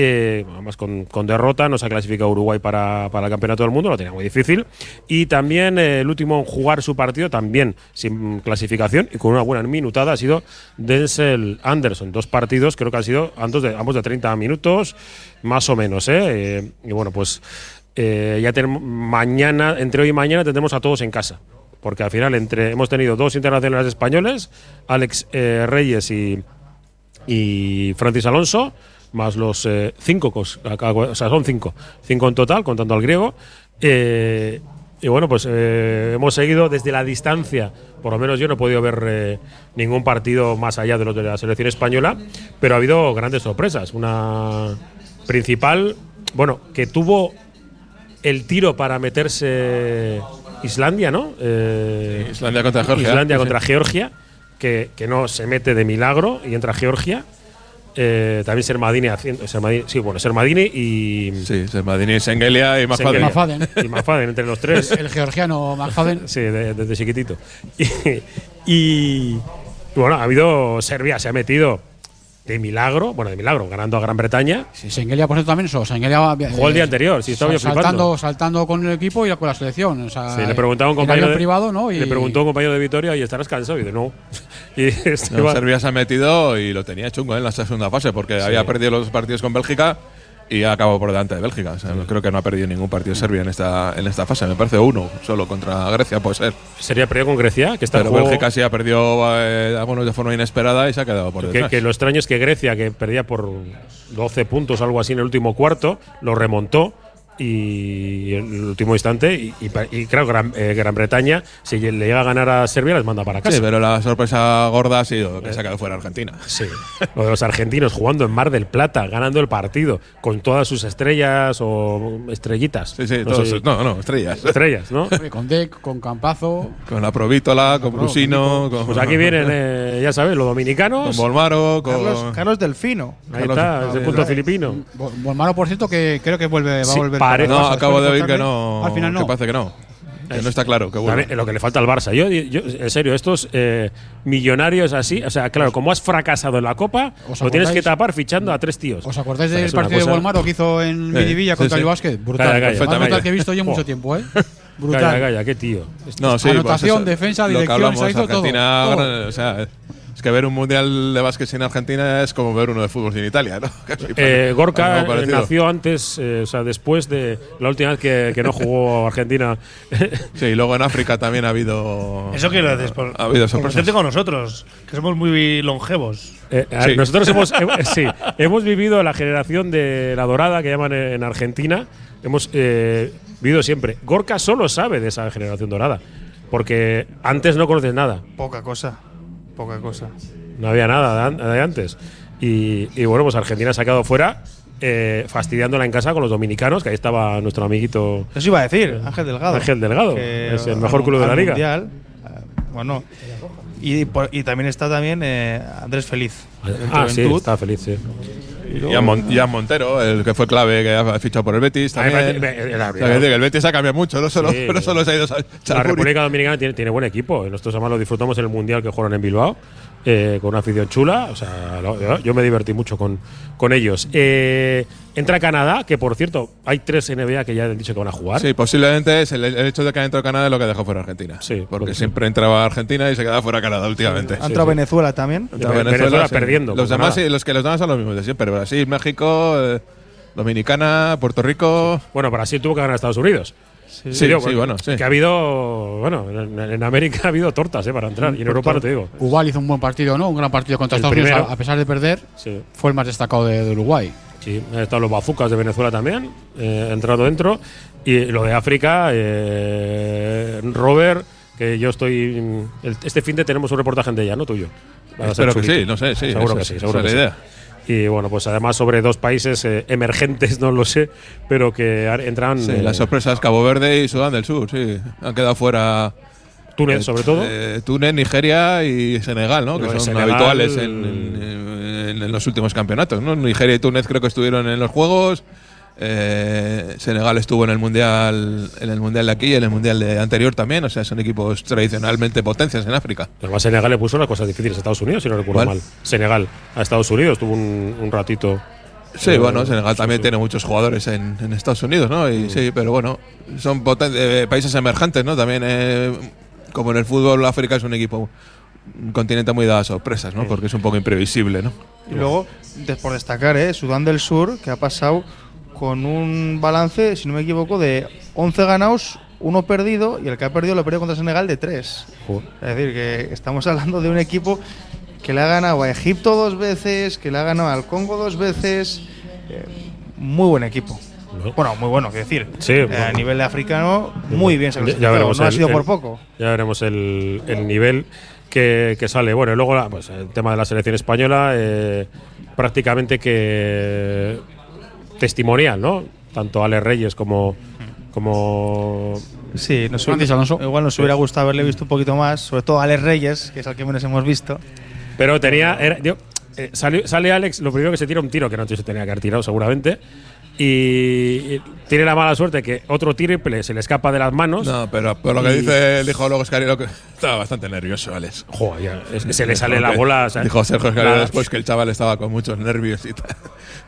Eh, con, con derrota no se ha clasificado Uruguay para, para el Campeonato del Mundo, lo tenía muy difícil. Y también eh, el último en jugar su partido, también sin clasificación y con una buena minutada, ha sido Denzel Anderson. Dos partidos, creo que han sido ambos de, ambos de 30 minutos, más o menos. ¿eh? Eh, y bueno, pues eh, ya tenemos mañana, entre hoy y mañana, tendremos a todos en casa. Porque al final entre, hemos tenido dos internacionales españoles, Alex Reyes y, y Francis Alonso, más los eh, cinco, o sea, son cinco, cinco en total, contando al griego. Eh, y bueno, pues eh, hemos seguido desde la distancia, por lo menos yo no he podido ver ningún partido más allá de los de la selección española, pero ha habido grandes sorpresas. Una principal, bueno, que tuvo el tiro para meterse Islandia, ¿no? Islandia contra Georgia. Islandia contra. Georgia, que, que no se mete de milagro y entra Georgia. Eh, también Sermadini haciendo. Sermadini- sí, bueno, Sermadini y. Sí, Sermadini, Sengelia y. Mafaden. Y Mafaden, entre los tres. El georgiano McFadden. Sí, de- desde chiquitito. Y, y, bueno, ha habido. Serbia se ha metido de milagro, bueno, de milagro, ganando a Gran Bretaña. Sí, Sengelia, por cierto, también eso. Sengelia eh, Jugó el día anterior, sí, estaba saltando, flipando. saltando con el equipo y con la selección. O sea, Sí, le preguntaba un compañero. de- privado, ¿no? Y Le preguntó a un compañero de Vitoria y estarás cansado. Y dice, no. Y este No, Serbia se ha metido y lo tenía chungo ¿eh? en la segunda fase porque había perdido los partidos con Bélgica y ha acabado por delante de Bélgica. O sea, creo que no ha perdido ningún partido Serbia en esta, en esta fase. Me parece uno solo contra Grecia, puede ser. sería perdido con Grecia, que está Pero juego- Bélgica sí ha perdido eh, algunos de forma inesperada y se ha quedado por Que, detrás. que lo extraño es que Grecia, que perdía por 12 puntos, algo así en el último cuarto, lo remontó y en el último instante. Y, y y claro, Gran, eh, Gran Bretaña, si le llega a ganar a Serbia, les manda para casa. Sí, pero la sorpresa gorda ha sido que se ha quedado fuera Argentina. Sí. Lo de los argentinos jugando en Mar del Plata, ganando el partido, con todas sus estrellas o estrellitas. Sí, sí, No todos no, no, estrellas. Estrellas, ¿no? Con Deck, con Campazo. Con la Provítola, con Brusino, con, Pues aquí vienen, eh, ya sabes, los dominicanos. con Volmaro, con. Carlos, Carlos Delfino. Ahí Carlos- está, ese punto filipino. Bo- Bolmaro, por cierto, que creo que vuelve, va Sí, a volver. Parece- No, acabo de oír que no. Al final no. Que parece que no. Que no está claro. Que vuelve. También, lo que le falta al Barça. Yo, yo en serio, estos eh, millonarios así, o sea, claro, como has fracasado en la Copa, ¿Os lo tienes que tapar fichando a tres tíos. ¿Os acordáis O sea, del partido de Bolmaro que hizo en Miribilla sí, contra sí. el Basket? Brutal. Calla, calla. Más brutal que he visto yo en mucho tiempo, ¿eh? Brutal. Calla, calla, qué tío. No, sí, Anotación, pues eso, defensa, lo que dirección, hablamos, se ha hizo todo. Argentina, Todo. o sea, es que ver un mundial de básquet sin Argentina es como ver uno de fútbol sin Italia, ¿no? Eh, Gorka nació antes, eh, o sea, después de la última vez que, que no jugó Argentina. Sí, y luego en África también ha habido. Eso que lo haces por, Ha habido por sorpresas. con nosotros, que somos muy longevos. Eh, Sí. Nosotros hemos, eh, sí, hemos vivido la generación de la dorada que llaman en Argentina. Hemos eh, vivido siempre. Gorka solo sabe de esa generación dorada. Porque antes no conoces nada. Poca cosa. Poca cosa. No había nada de, an- de antes. Y, y bueno, pues Argentina se ha quedado fuera, eh, fastidiándola en casa con los dominicanos, que ahí estaba nuestro amiguito Eso iba a decir, Ángel Delgado. Ángel Delgado. que Es el mejor club de la liga. Mundial, eh, bueno. Y, por- y también está también eh, Andrés Feliz. Ah, sí, está feliz, sí. Y a, Mon- y a Montero, el que fue clave, que ha fichado por el Betis. También. el Betis ha cambiado mucho, no solo, Sí. no solo se ha ido a La. República Dominicana tiene, tiene buen equipo. Nosotros además lo disfrutamos en el Mundial que jugaron en Bilbao, eh, con una afición chula. O sea, lo- yo, yo me divertí mucho con, con ellos. Eh, entra Canadá, que por cierto, hay tres NBA que ya han dicho que van a jugar. Sí, posiblemente es el, el hecho de que ha entrado Canadá es lo que dejó fuera Argentina. Sí, porque porque- siempre entraba Argentina y se quedaba fuera Canadá últimamente. Ha entrado sí. Venezuela también. Venezuela sí. perdiendo Los demás, los que los demás son los mismos de siempre. Brasil, México, eh, Dominicana, Puerto Rico. Bueno, Brasil tuvo que ganar a Estados Unidos. Sí, sí, Digo, bueno, sí. Que ha habido, bueno, en, en América ha habido tortas eh, para entrar. Y en Europa no te digo. Ubal hizo un buen partido, ¿no? Un gran partido contra El Estados Unidos, primero. a, a pesar de perder. Sí. Fue el más destacado de, de Uruguay. Sí, han estado los bazucas de Venezuela también, eh, entrado dentro. Y lo de África, eh, Robert, que yo estoy. el- este fin de tenemos un reportaje de ella, ¿no? Tuyo. Espero que sí, no sé, sí. Seguro que sí, esa seguro es que la sí. Y bueno, pues además sobre dos países eh, emergentes, no lo sé, pero que entran. Sí, eh, las sorpresas Cabo Verde y Sudán del Sur, sí. Han quedado fuera. Túnez, eh, sobre todo. eh, Túnez, Nigeria y Senegal, ¿no? Que son Senegal- habituales en, en- en los últimos campeonatos. ¿no? Nigeria y Túnez creo que estuvieron en los Juegos. Eh, Senegal estuvo en el mundial en el mundial de aquí y en el mundial de anterior también. O sea, son equipos tradicionalmente potencias en África. Además, Senegal le puso unas cosas difíciles a Estados Unidos, si no recuerdo ¿Cuál? mal. Senegal a Estados Unidos tuvo un, un ratito. Sí, Eh, bueno, Senegal sí, también sí. tiene muchos jugadores en, en Estados Unidos, ¿no? Y sí, pero bueno, son poten- eh, países emergentes, ¿no? También, eh, como en el fútbol, África es un equipo, un continente muy dado a sorpresas, ¿no? Porque es un poco imprevisible, ¿no? Y luego, de- por destacar, ¿eh? Sudán del Sur, que ha pasado con un balance, si no me equivoco, de 11 ganados, uno perdido, y el que ha perdido lo ha perdido contra Senegal de 3. Joder. Es decir, que estamos hablando de un equipo que le ha ganado a Egipto dos veces, que le ha ganado al Congo dos veces. eh, muy buen equipo. ¿no? Bueno, muy bueno, quiero decir. Sí, Eh, bueno. a nivel de africano, muy bien se ha Ya- veremos No ha el- sido el- por poco. Ya veremos el, el nivel que, que sale. Bueno, y luego la- pues, el tema de la selección española, eh, prácticamente que testimonial, ¿no? Tanto Ale Reyes como, como Sí, nos Alonso. igual nos hubiera gustado haberle visto un poquito más, sobre todo a Alex Reyes, que es al que menos hemos visto. Pero tenía. era- yo- eh, salió- sale Alex, lo primero que se tira un tiro, que no se tenía que haber tirado seguramente. Y, tiene la mala suerte que otro triple se le escapa de las manos. No, pero por lo que dice el hijo luego Escario, que estaba bastante nervioso, Alex. Joder, ya, es que se le sale la bola. o sea, Dijo Sergio Escario después que el chaval estaba con muchos nervios y tal.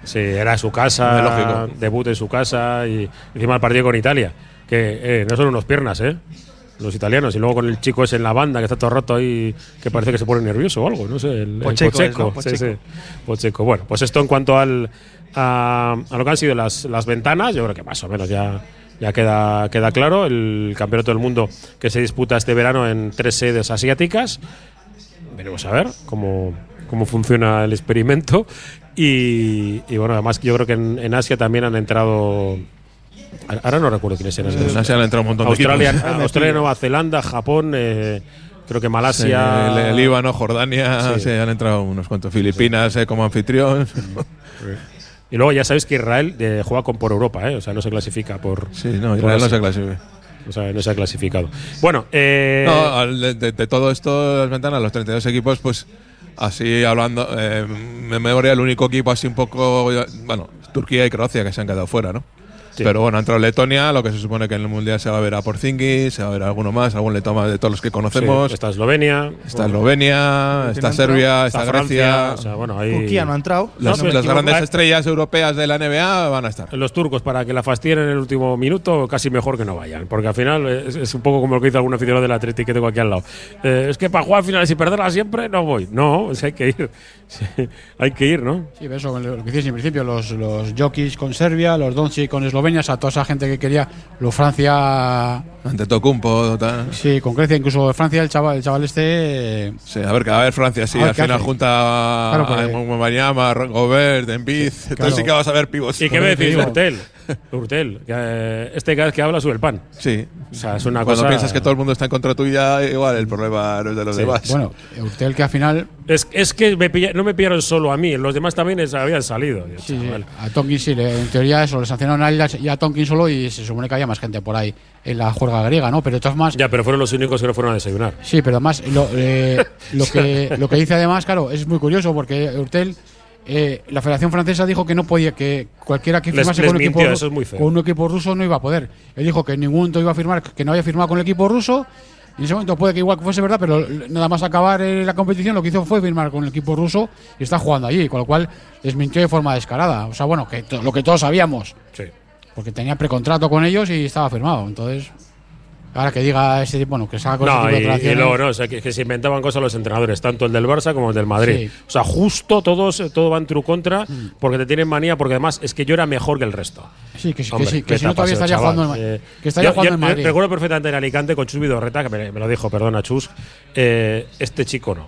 Sí, era su casa, lógico. debut en su casa y encima el partido con Italia. Que eh, no son unos piernas, ¿eh? Los italianos. Y luego con el chico ese en la banda que está todo roto ahí, que parece que se pone nervioso o algo, no sé. El, el Pocheco es, ¿no? Sí, Pocheco. sí. Pocheco. Bueno, pues esto en cuanto al, a, a lo que han sido las, las ventanas, yo creo que más o menos ya, ya queda, queda claro. El campeonato del mundo que se disputa este verano en tres sedes asiáticas. Veremos a ver cómo, cómo funciona el experimento. Y, y bueno, además yo creo que en, en Asia también han entrado. Ahora no recuerdo quiénes eran. En Asia han entrado un montón de Australia, equipos. Australia, Nueva Zelanda, Japón, eh, creo que Sí, Malasia. el, el Líbano, Jordania, Sí. sí, han entrado unos cuantos. Filipinas eh, como anfitrión. Y luego ya sabéis que Israel eh, juega con por Europa, ¿eh? o sea, no se clasifica por. Sí, no, por Israel no se clasifica. O sea, no se ha clasificado. Bueno, eh, No, de, de- de todo esto, las ventanas, los 32 equipos, pues así hablando, eh, me memoria el único equipo así un poco, bueno, Turquía y Croacia que se han quedado fuera, ¿no? Sí. Pero bueno, ha entrado Letonia, lo que se supone que en el Mundial se va a ver a Porzingis, se va a ver a alguno más, algún letoma de todos los que sí, conocemos. está Eslovenia. está Eslovenia, ¿Quién está Serbia, está está, Francia. Grecia. O sea, bueno, ahí. Turquía no ha entrado. las No, las grandes estrellas europeas de la NBA van a estar. los turcos para que la fastidien en el último minuto, casi mejor que no vayan. Porque al final es, es un poco como lo que hizo algún aficionado del Atlético que tengo aquí al lado. Eh, es que para jugar finales y perderla siempre no voy. No, o sea, hay que ir. Sí, hay que ir, ¿no? Sí, eso, lo que dices en principio, los, los jockeys con Serbia, los Doncic con Eslovenia, o sea, toda esa gente que quería, lo Francia, Ante Tocumpo, tal. sí, con Grecia, incluso Francia, el chaval, el chaval este, Sí, a ver, a ver Francia, sí, A ver al final hace. junta a Claro, a Mbanyama, Gobert, Embiid, entonces sí que vas a ver pibos. ¿Y qué me decís, digo. Urtel? Que, eh, este cada vez que habla sube el pan. Sí. O sea, es una Cuando cosa. piensas que todo el mundo está en contra tuya, igual el problema no es de los Sí. demás. bueno, Urtel que al final, Es, es que me pilla- no me pillaron solo a mí, los demás también es- habían salido. Sí, chaval. a Tonkin sí, en teoría eso, le sancionaron a él y a Tonkin solo y se supone que había más gente por ahí en la juerga griega, ¿no? Pero de todas formas, Ya, pero fueron los únicos que no fueron a desayunar. Sí, pero además lo, eh, lo, que, lo que dice además, claro, es muy curioso porque Urtel, eh, la Federación Francesa dijo que no podía, que cualquiera que firmase les con, un equipo, mintió, ru- eso es con un equipo ruso no iba a poder. Él dijo que ningún iba a firmar, que no había firmado con el equipo ruso. Y en ese momento puede que igual fuese verdad, pero nada más acabar eh, la competición lo que hizo fue firmar con el equipo ruso y está jugando allí, con lo cual les mintió de forma descarada. O sea, bueno, que lo que todos sabíamos, Sí. porque tenía precontrato con ellos y estaba firmado. Entonces, ahora que diga ese tipo, bueno, que salga con ese No, tipo y, de y luego no, o sea, que, que se inventaban cosas los entrenadores, tanto el del Barça como el del Madrid. Sí. O sea, justo todos, todo va en tu contra porque te tienen manía, porque además es que yo era mejor que el resto. Sí, que, sí, Hombre, que, sí, que si no todavía estaría chaval. jugando en, Eh, que estaría yo- jugando yo en Madrid. Recuerdo perfectamente en Alicante con Chus Vidorreta, que me, me lo dijo, perdona Chus, eh, este chico no.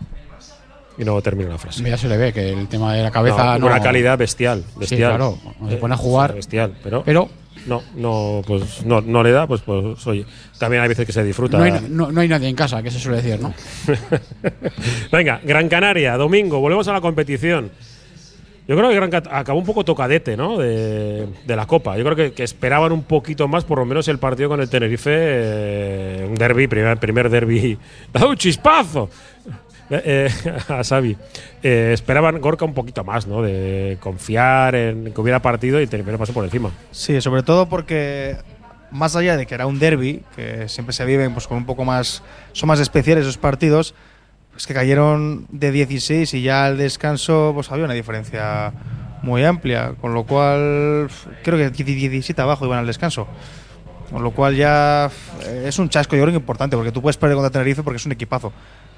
Y no termino la frase. Ya se le ve que el tema de la cabeza No, no, una calidad bestial, bestial. claro, cuando se Eh, pone a jugar. bestial, pero, Pero no, no, pues no, no le da, pues, pues oye, también hay veces que se disfruta. no hay, no, no hay nadie en casa, que se suele decir, ¿no? Venga, Gran Canaria, domingo, volvemos a la competición. Yo creo que Gran Cat- acabó un poco tocadete, ¿no? De, de la Copa. Yo creo que, que esperaban un poquito más, por lo menos el partido con el Tenerife, eh, un derby, primer, primer derby. ¡Dado un chispazo! Eh, a Xavi. Eh, esperaban Gorka un poquito más, ¿no? De confiar en que hubiera partido y tener pasó por encima. Sí, sobre todo porque más allá de que era un derby, que siempre se viven pues, con un poco más. Son más especiales esos partidos, es que cayeron de 16 y ya al descanso pues había una diferencia muy amplia, con lo cual creo que 17 abajo iban al descanso. Con lo cual ya eh, es un chasco, yo creo que importante, porque tú puedes perder contra Tenerife porque es un equipazo.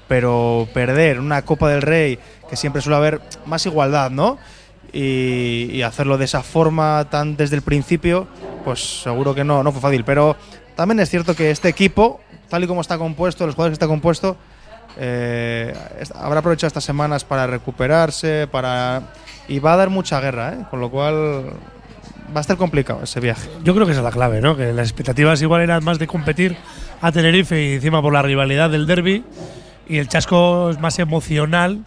Pero perder una Copa del Rey, que siempre suele haber más igualdad, ¿no? Y, y hacerlo de esa forma tan desde el principio, pues seguro que no, no fue fácil. Pero también es cierto que este equipo, tal y como está compuesto, los jugadores que está compuesto, eh, habrá aprovechado estas semanas para recuperarse, para y va a dar mucha guerra, ¿eh? con lo cual va a estar complicado ese viaje. Yo creo que esa es la clave, ¿no? Que las expectativas igual eran más de competir a Tenerife y encima por la rivalidad del derby y el chasco es más emocional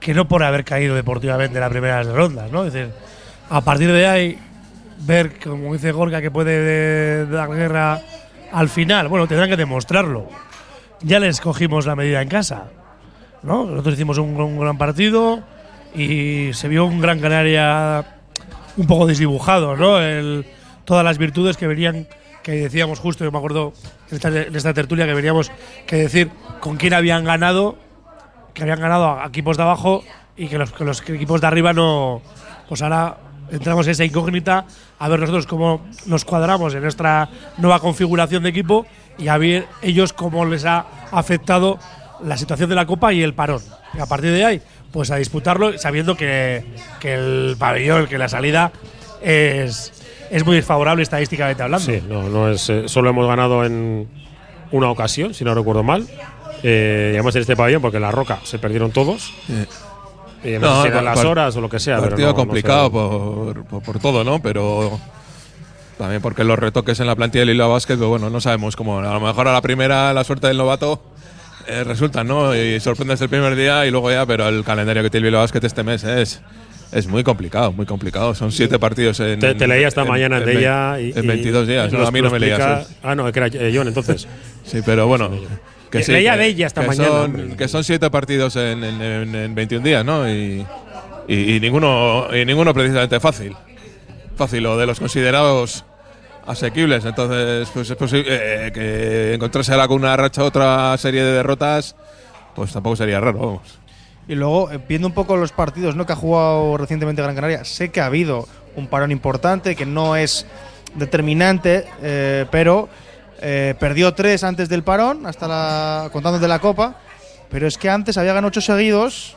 que no por haber caído deportivamente en las primeras rondas, ¿no? Es decir, a partir de ahí ver, como dice Gorka, que puede dar guerra al final, bueno, tendrán que demostrarlo. Ya les cogimos la medida en casa, ¿no? Nosotros hicimos un, un gran partido y se vio un Gran Canaria un poco desdibujado, ¿no? El- todas las virtudes que venían, que decíamos justo, yo me acuerdo en esta, tertulia que veníamos que decir con quién habían ganado, que habían ganado a equipos de abajo y que los, que los equipos de arriba no. Pues ahora entramos en esa incógnita a ver nosotros cómo nos cuadramos en nuestra nueva configuración de equipo y a ver ellos cómo les ha afectado la situación de la Copa y el parón. Y a partir de ahí, pues a disputarlo sabiendo que, que el pabellón, que la salida es, es muy desfavorable estadísticamente hablando. Sí, no, no es. eh, solo hemos ganado en una ocasión, si no recuerdo mal. Eh, y además en este pabellón, porque en la roca se perdieron todos. Y no, sé si las horas o lo que sea. pero Partido no- no sé. complicado por, por, por todo, ¿no? Pero también porque los retoques en la plantilla del Hilo Basket, pues bueno, no sabemos cómo. A lo mejor a la primera la suerte del novato eh, resulta, ¿no? Y sorprendes el primer día y luego ya, pero el calendario que tiene el Hilo Basket este mes es. Es muy complicado, muy complicado. Son siete partidos en. Te, te leía esta mañana en, en, ella. Y, en y- 22 días. y No, a mí no me leías. explica- eso. Ah, no, que era eh, John entonces. Sí, pero bueno. Que sí, leía que- de ella esta que mañana, Son, que son siete partidos en, en- en- en 21 días, ¿no? Y, y- y ninguno, y ninguno precisamente fácil. Fácil, o de los considerados asequibles. Entonces, pues es posible eh, que encontrarse ahora con una racha otra serie de derrotas, pues tampoco sería raro, vamos. Y luego, eh, viendo un poco los partidos ¿no? que ha jugado recientemente Gran Canaria, sé que ha habido un parón importante, que no es determinante, eh, pero eh, perdió tres antes del parón, hasta la, contando de la Copa, pero es que antes había ganado ocho seguidos,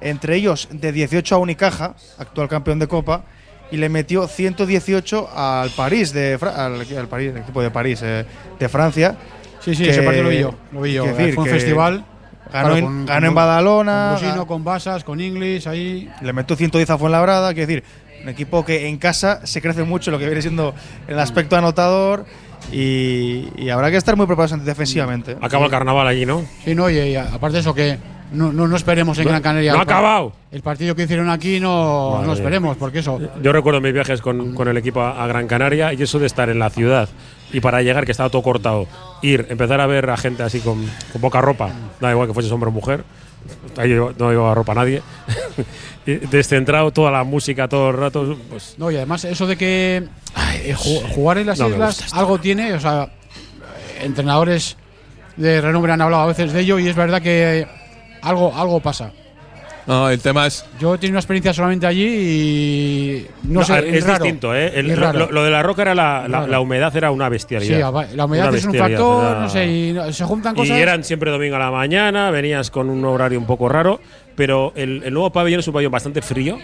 entre ellos de 18 a Unicaja, actual campeón de Copa, y le metió 118 al París, de Fra- al, al París, el equipo de París, eh, de Francia. Sí, sí, que- ese partido lo vi yo. Lo vi yo. decir Fue un que festival. Ganó, claro, en, con- ganó en con- Badalona. Con Brusino, con Basas, con Inglis, ahí. le metió 110 a Fuenlabrada, quiero decir, un equipo que en casa se crece mucho lo que viene siendo el aspecto anotador y, y habrá que estar muy preparados defensivamente. Acaba el carnaval allí, ¿no? Sí, no, y, y aparte de eso, que no, no, no esperemos en No- Gran Canaria. no ha acabado. El partido que hicieron aquí no, Madre no esperemos, porque eso. Yo recuerdo mis viajes con, con el equipo a, a Gran Canaria y eso de estar en la ciudad y para llegar, que estaba todo cortado, ir, empezar a ver a gente así con, con poca ropa, da igual que fuese hombre o mujer, ahí no llevaba ropa nadie, y descentrado, toda la música todo el rato, pues No, y además eso de que eh, ju- jugar en las No islas algo tiene, o sea, entrenadores de renombre han hablado a veces de ello y es verdad que algo, algo pasa. No, el tema es. Yo he tenido una experiencia solamente allí y no, No, sé, es raro. distinto, ¿eh? El- Es lo, raro. lo- lo de la roca era la, la- humedad, era una bestialidad. Sí, la humedad Una es un factor, era- no sé, y se juntan Y cosas. eran siempre domingo a la mañana, venías con un horario un poco raro, pero el, el nuevo pabellón es un pabellón bastante frío.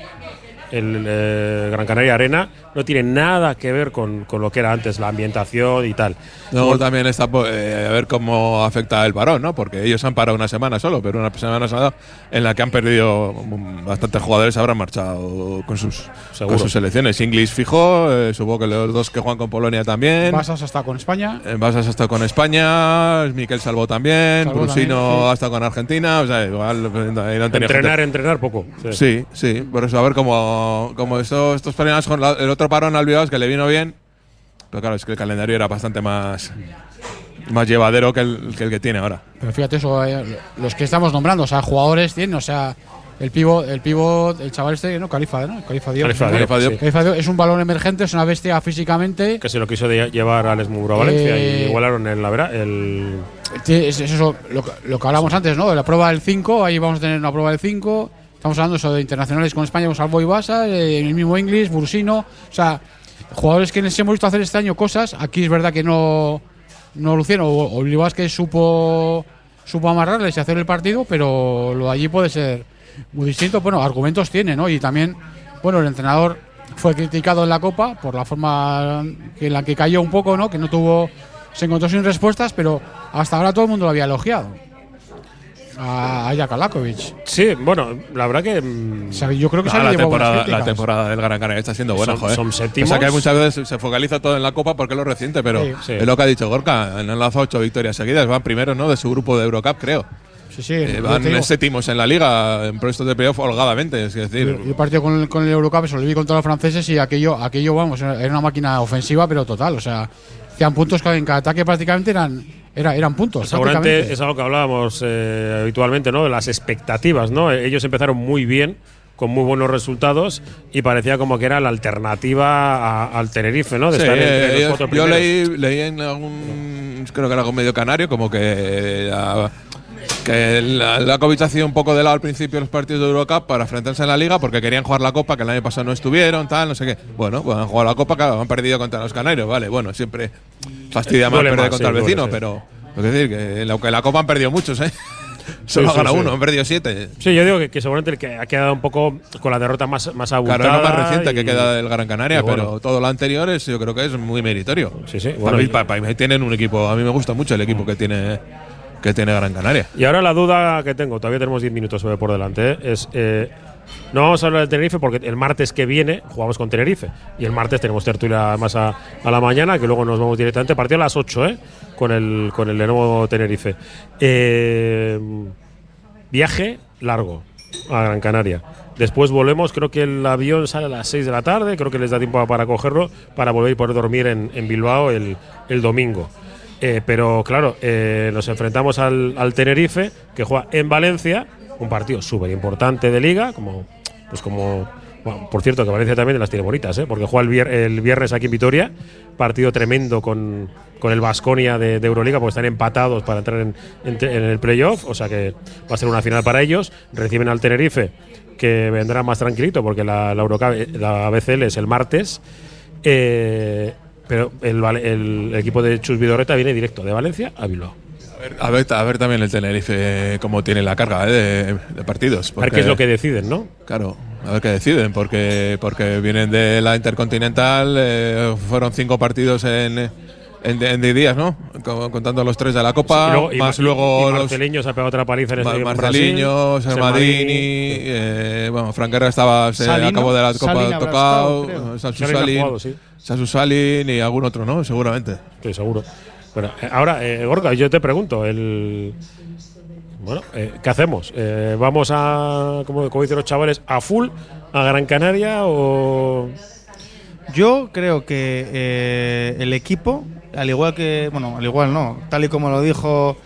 El eh, Gran Canaria Arena no tiene nada que ver con, con lo que era antes, la ambientación y tal. Luego también está po- eh, a ver cómo afecta el parón, ¿no? Porque ellos han parado una semana solo, pero una semana sola en la que han perdido mm, bastantes jugadores habrán marchado con sus, Seguro. con sus selecciones. Inglis fijo, eh, supongo que los dos que juegan con Polonia también. Basas hasta con España. Eh, Basas hasta con España, Miquel Salvo también, Salvo Brusino también, sí. hasta con Argentina, o sea, igual ahí no Entrenar, gente- entrenar poco. Sí. Sí, sí, por eso a ver cómo, cómo estos, estos problemas con la- el otro parón al Bilbao es que le vino bien, pero claro, es que el calendario era bastante más más llevadero que el, que el que tiene ahora. Pero fíjate eso, eh, los que estamos nombrando, o sea, jugadores tienen, o sea, el pivot, el pivot, el chaval este, ¿no? Califa, ¿no? Califa Diop. Califa ¿no? Diop, sí. Califa Diop es un balón emergente, es una bestia físicamente. Que se lo quiso de- llevar Alex Muro a Valencia Eh, y igualaron el, la vera- el Es, es eso, lo, que- lo que hablamos antes, ¿no? De la prueba del 5, ahí vamos a tener una prueba del 5. Estamos hablando eso de internacionales con España, con Salvo y Basa, eh, el mismo Inglis, Bursino. O sea, jugadores que les hemos visto hacer este año cosas. Aquí es verdad que no, no lucieron. O, que supo, supo amarrarles y hacer el partido, pero lo de allí puede ser muy distinto. Bueno, argumentos tiene, ¿no? Y también, bueno, el entrenador fue criticado en la Copa por la forma en la que cayó un poco, ¿no? Que no tuvo. Se encontró sin respuestas, pero hasta ahora todo el mundo lo había elogiado. A, a Jakalakovic. Sí, bueno, la verdad que mm, O sea, yo creo que se la, temporada, la temporada del Gran Canaria está siendo buena, Son- joder. son séptimos. O sea que muchas veces se focaliza todo en la Copa porque es lo reciente, pero Sí. Es lo que ha dicho Gorka. Han lanzado ocho victorias seguidas. Van primero ¿no? de su grupo de Eurocup, creo. Sí, sí. Eh, van séptimos en la liga, en puestos de playoff holgadamente. Es decir, yo- yo partido con el, con el Eurocup, se lo vi contra los franceses y aquello, aquello, vamos, era una máquina ofensiva, pero total. O sea, hacían puntos que en cada ataque prácticamente eran, era- eran puntos. seguramente es algo que hablábamos eh, habitualmente, ¿no? De las expectativas, ¿no? Ellos empezaron muy bien, con muy buenos resultados, y parecía como que era la alternativa a- al Tenerife, ¿no? De Sí, estar entre los eh, cuatro yo primeros. leí, leí en algún, creo que era algún medio canario, como que, eh, la- que la, la Covid hacía un poco de lado al principio los partidos de Eurocup para enfrentarse en la liga porque querían jugar la Copa, que el año pasado no estuvieron, tal, no sé qué. Bueno, pues han jugado la Copa, claro, han perdido contra los canarios, vale, bueno, siempre fastidia más perder más, contra sí, el vecino, duele, sí. pero es decir, que aunque la Copa han perdido muchos, ¿eh? Solo sí, ha ganado sí. uno, han perdido siete. Sí, yo digo que, que seguramente el que ha quedado un poco con la derrota más, más abultada. Claro, es más reciente que y- queda del Gran Canaria, bueno. pero todo lo anterior es, yo creo que es muy meritorio. Sí, sí, bueno, mí- y- pa- pa- mí tienen un equipo, a mí me gusta mucho el equipo que tiene que tiene Gran Canaria. Y ahora la duda que tengo, todavía tenemos 10 minutos por delante, ¿eh? es. eh, no vamos a hablar de Tenerife porque el martes que viene jugamos con Tenerife. Y el martes tenemos tertulia más a, la mañana, que luego nos vamos directamente. Partido a las 8, ¿eh? Con el, con el de nuevo Tenerife. Eh, viaje largo a Gran Canaria. Después volvemos, creo que el avión sale a las 6 de la tarde, creo que les da tiempo para cogerlo, para volver y poder dormir en, en Bilbao el, el domingo. Eh, pero claro, eh, nos enfrentamos al, Tenerife, que juega en Valencia, un partido súper importante de liga, como, pues como, por cierto, que Valencia también las tiene bonitas, ¿eh? porque juega el, vier- el viernes aquí en Vitoria, partido tremendo con, con el Vasconia de, Euroliga, porque están empatados para entrar en, el playoff, o sea que va a ser una final para ellos. Reciben al Tenerife, que vendrá más tranquilito, porque la, la, la BCL es el martes. Pero el, el equipo de Chus Vidorreta viene directo de Valencia a Bilbao. A ver, a ver también el Tenerife cómo tiene la carga eh, de, de partidos. A ver qué es lo que deciden, ¿no? Claro, a ver qué deciden, porque, porque vienen de la Intercontinental, eh, fueron cinco partidos en, en, en 10 días, ¿no? Co- Contando los tres de la Copa, Y luego- y más luego y los Marceliño se ha pegado otra paliza en Marceliño. Sermadini, eh, bueno, Franquera estaba, se Salino, acabó de la Copa Salin habrá tocado, estado, creo. Sansu Salin ha Salin, jugado, sí. Sansu Salin y algún otro, ¿no? Seguramente. Estoy seguro. Bueno, eh, ahora, eh, Gorka, yo te pregunto, el. Bueno, eh, ¿qué hacemos? Eh, ¿Vamos a, como, como dicen los chavales, a full a Gran Canaria o.? Yo creo que eh, el equipo, al igual que, bueno, al igual no, tal y como lo dijo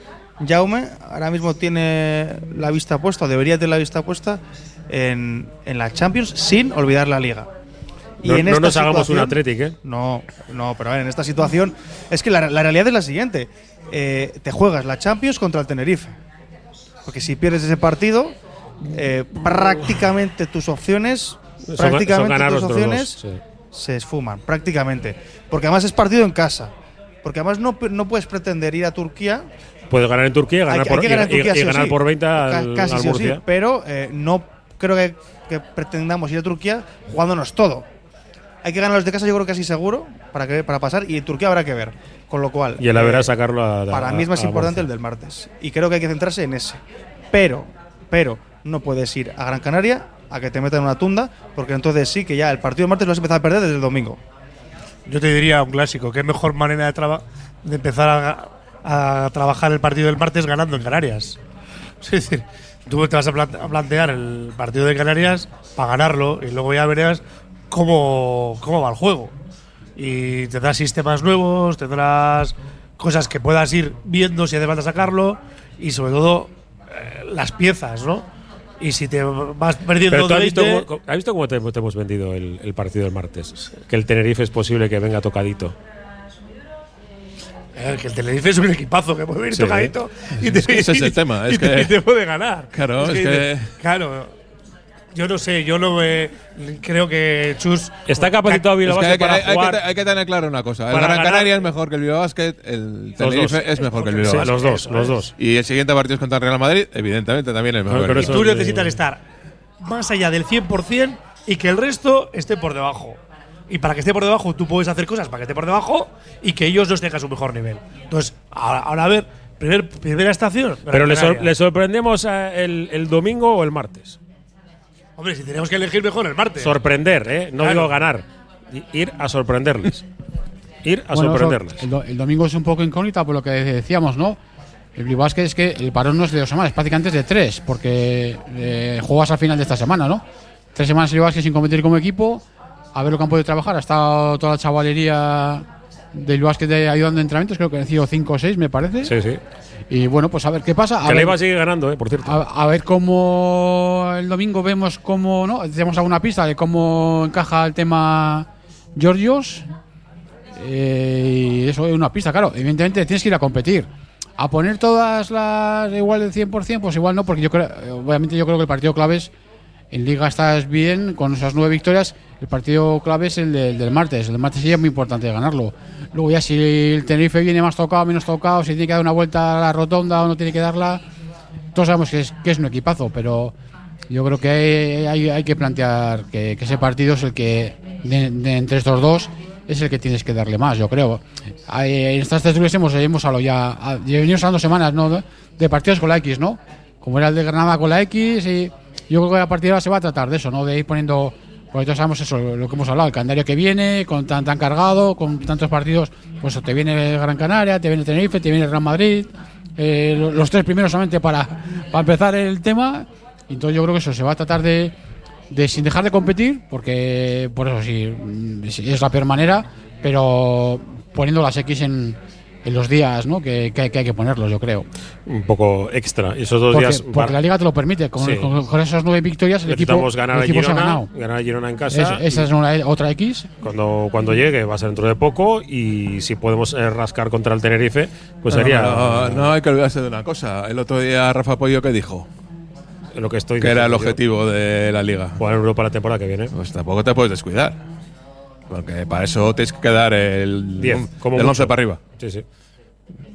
Jaume, ahora mismo tiene la vista puesta, o debería tener la vista puesta en, en la Champions sin olvidar la Liga. Y No, en no esta nos hagamos un Athletic, ¿eh? No, no, pero a ver, en esta situación es que la, la realidad es la siguiente: Eh, te juegas la Champions contra el Tenerife, porque si pierdes ese partido, eh, prácticamente tus opciones, prácticamente tus opciones dos, sí. se esfuman, prácticamente, porque además es partido en casa, porque además no, no puedes pretender ir a Turquía Puedes ganar en Turquía, ganar por, hay ganar Turquía y sí ganar sí. por 20 Ca- al, casi al sí pero eh, no creo que, que pretendamos ir a Turquía jugándonos todo. Hay que ganar los de casa, yo creo que casi seguro, para, que, para pasar, y en Turquía habrá que ver. Con lo cual, Y el haber eh, sacarlo a, a- para mí es más importante el del martes. Y creo que hay que centrarse en ese. Pero, pero, no puedes ir a Gran Canaria a que te metan una tunda, porque entonces sí que ya el partido del martes lo vas a empezar a perder desde el domingo. Yo te diría un clásico. Qué mejor manera de, traba- de empezar a, trabajar el partido del martes ganando en Canarias. Es decir, tú te vas a, a plantear el partido de Canarias para ganarlo y luego ya verás cómo, cómo va el juego. Y tendrás sistemas nuevos, tendrás cosas que puedas ir viendo si hace falta sacarlo y sobre todo eh, las piezas, ¿no? Y si te vas perdiendo Pero tú has visto 20, cómo, ¿has visto cómo te, te hemos vendido el, el partido del martes. Que el Tenerife es posible que venga tocadito. eh, que el Tenerife es un equipazo que puede venir Sí. tocadito y te, Es que ese es el tema, es y te- que- y te puede ganar. Claro, es que- dices, claro. Yo no sé, yo no me creo que Chus Está capacitado Es Bilbao que, para hay jugar. hay que tener claro una cosa. El para Gran Canaria es mejor que el Bilbao Basket, el Tenerife dos. es mejor que el Bilbao Sí, Basket. los dos, los es. dos. Y el siguiente partido es contra el Real Madrid, evidentemente también es mejor. El eso- tú necesitas estar más allá del 100% y que el resto esté por debajo. Y para que esté por debajo, tú puedes hacer cosas para que esté por debajo y que ellos no estén a su mejor nivel. Entonces, ahora, ahora a ver, primer, primera estación. Pero le, sor- le sorprendemos eh, el, el domingo o el martes. Hombre, si tenemos que elegir mejor el martes. Sorprender, ¿eh? No Claro. digo ganar. Ir a sorprenderles. Ir a Bueno, eso, sorprenderles. el, do- el domingo es un poco incógnita por lo que decíamos, ¿no? El Bilbao Basket es que el parón no es de dos semanas, prácticamente es de tres, porque eh, juegas al final de esta semana, ¿no? Tres semanas el Bilbao Basket sin competir como equipo, a ver lo que han podido trabajar. Ha estado toda la chavalería del Basket de ayudando en entrenamientos, creo que han sido cinco o seis, me parece. Sí, sí. Y bueno, pues a ver qué pasa. A Que ver, seguir ganando, ¿eh? Por cierto. a, a ver cómo el domingo vemos cómo, ¿no? Tenemos alguna pista de cómo encaja el tema Georgios. Eh, y eso es una pista, claro. Evidentemente tienes que ir a competir. A poner todas las igual del 100%, pues igual no, porque yo creo, obviamente yo creo que el partido clave es, en Liga estás bien, con esas nueve victorias, el partido clave es el, de- el del martes. El martes es muy importante ganarlo. Luego ya si el Tenerife viene más tocado, menos tocado, si tiene que dar una vuelta a la rotonda o no tiene que darla, todos sabemos que es, que es un equipazo, pero yo creo que hay, hay- hay que plantear que, que ese partido es el que, de, de entre estos dos, es el que tienes que darle más, yo creo. En estas tertulias hemos, hemos hablado ya, a- ya venimos hablando semanas, ¿no? De partidos con la X, ¿no? Como era el de Granada con la X, y yo creo que a partir de ahora se va a tratar de eso, ¿no? De ir poniendo, porque todos sabemos eso, lo que hemos hablado, el calendario que viene, con tan, tan cargado, con tantos partidos, pues te viene Gran Canaria, te viene Tenerife, te viene Real Madrid, eh, lo- los tres primeros solamente para, para empezar el tema. Entonces yo creo que eso se va a tratar de, de sin dejar de competir, porque por eso sí, es la peor manera, pero poniendo las X en, en los días ¿no? que, que hay, que hay que ponerlos, yo creo. Un poco extra. Y esos dos Porque, días. porque la liga te lo permite, con, Sí. con- con esas nueve victorias el equipo, ganar el a equipo se ha Girona, ganado. ganar a Girona en casa. Es- esa es una, otra X. Cuando, cuando llegue va a ser dentro de poco y si podemos eh, rascar contra el Tenerife, pues Bueno, sería No, no hay que olvidarse de una cosa. El otro día Rafa Pollo, ¿qué dijo? lo que estoy Que era el yo. objetivo de la liga. Jugar en Europa la temporada que viene. Pues tampoco te puedes descuidar. Porque para eso tienes que quedar el, 10, como del mucho. 11 para arriba. Sí, sí.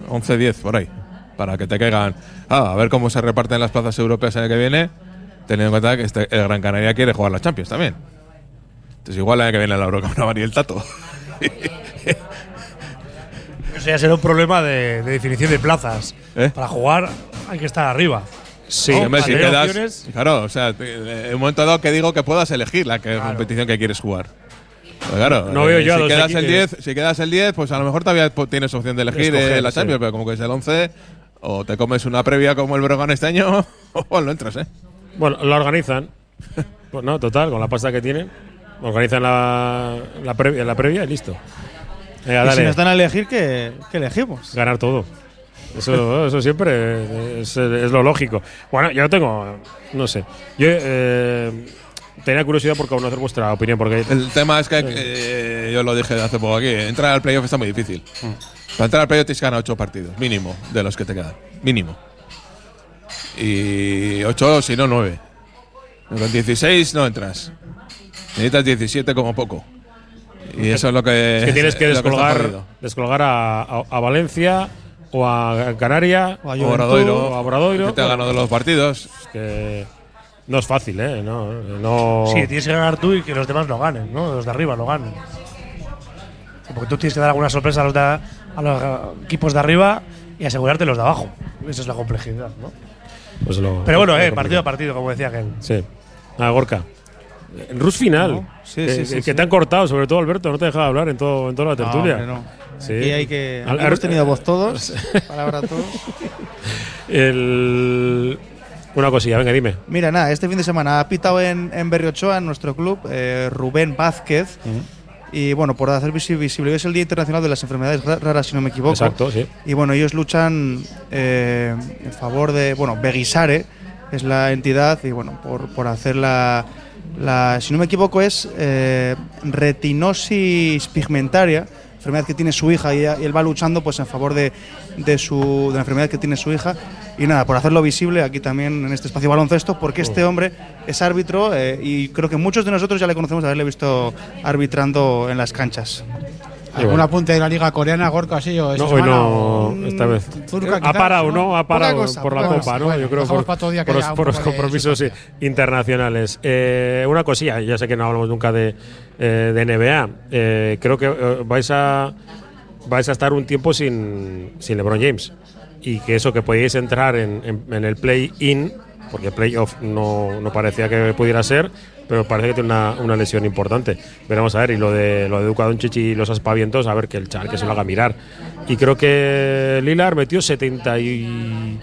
11-10 por ahí. Para que te caigan. Ah, a ver cómo se reparten las plazas europeas el año que viene. Teniendo en cuenta que este- el Gran Canaria quiere jugar las Champions también. Entonces, igual el año que viene la Eurocopa no va ni el tato. Eso ya será un problema de, de definición de plazas. ¿Eh? Para jugar hay que estar arriba. Sí, Oh, Hombre, si quedas- claro, o sea, en un momento dado que digo que puedas elegir la que- competición que quieres jugar. Pues claro, No veo yo a si, quedas el 10, si quedas el 10, pues a lo mejor todavía tienes opción de elegir Escoger, eh, la sí. Champions, pero como que es el 11, o te comes una previa como el Breogán este año, o no entras, ¿eh? Bueno, la organizan. Pues no, total, con la pasta que tienen. Organizan la, la, previa, la previa y listo. Venga, Y si nos dan a elegir, ¿qué, qué elegimos? Ganar todo. Eso, eso siempre es, es lo lógico. Bueno, yo tengo. No sé. Yo eh, tenía curiosidad por conocer vuestra opinión, porque. El tema es que, eh, yo lo dije hace poco aquí, entrar al playoff está muy difícil. Para entrar al playoff tienes que ganar 8 partidos, mínimo, de los que te quedan. Mínimo. Y 8, si no 9. Con 16 no entras. Necesitas 17 como poco. Y eso es lo que. Es que tienes que descolgar, jodido. descolgar a, a- a Valencia o a Canaria O a O Juventud, Obradoiro, o a Obradoiro. que te ha ganado los partidos. Es que no es fácil, ¿eh? No. no Sí, tienes que ganar tú y que los demás no ganen, ¿no? Los de arriba no ganen. Porque tú tienes que dar alguna sorpresa a los, de- a los equipos de arriba y asegurarte los de abajo. Esa es la complejidad, ¿no? pues lo- Pero bueno, lo eh, partido a partido, como decía aquel. Sí. Ah, Gorka. En Rus final. No, sí, que, sí, sí, que sí. te han cortado, sobre todo Alberto, no te dejaba hablar en, todo, en toda la tertulia. No, hombre, no. Sí. Aquí hay que. Al- aquí hemos tenido voz todos, palabra todos. El- Una cosilla, venga, dime. Mira, nada, este fin de semana ha pitado en, en Berriochoa, en nuestro club, eh, Rubén Vázquez. Y bueno, por hacer visi- visible, hoy es el Día Internacional de las Enfermedades Ra- Raras, si no me equivoco. Exacto, sí. Y bueno, ellos luchan eh, en favor de, bueno, Begisare es la entidad y bueno, por, por hacer la, la- si no me equivoco es eh, retinosis pigmentaria, enfermedad que tiene su hija y él va luchando pues en favor de, de su, de la enfermedad que tiene su hija y nada, por hacerlo visible aquí también en este espacio baloncesto, porque este hombre es árbitro eh, y creo que muchos de nosotros ya le conocemos de haberle visto arbitrando en las canchas. ¿Algún bueno. apunte de la Liga Coreana, Gorka, así o esta No, hoy no, esta vez. Zurka, ha parado, ¿no? Ha parado cosa, por la poca Copa. ¿no? Bueno, Yo creo por, por los, un por los poco de compromisos internacionales. Eh, una cosilla, ya sé que no hablamos nunca de, eh, de NBA. Eh, creo que eh, vais a vais a estar un tiempo sin, sin LeBron James. Y que eso que podíais entrar en, en- el play-in, porque playoff no, no parecía que pudiera ser, pero parece que tiene una, una lesión importante. Veremos a ver, y lo de lo de Luka Doncic y los aspavientos, a ver que el chaval que se lo haga mirar. Y creo que Lillard metió 70 y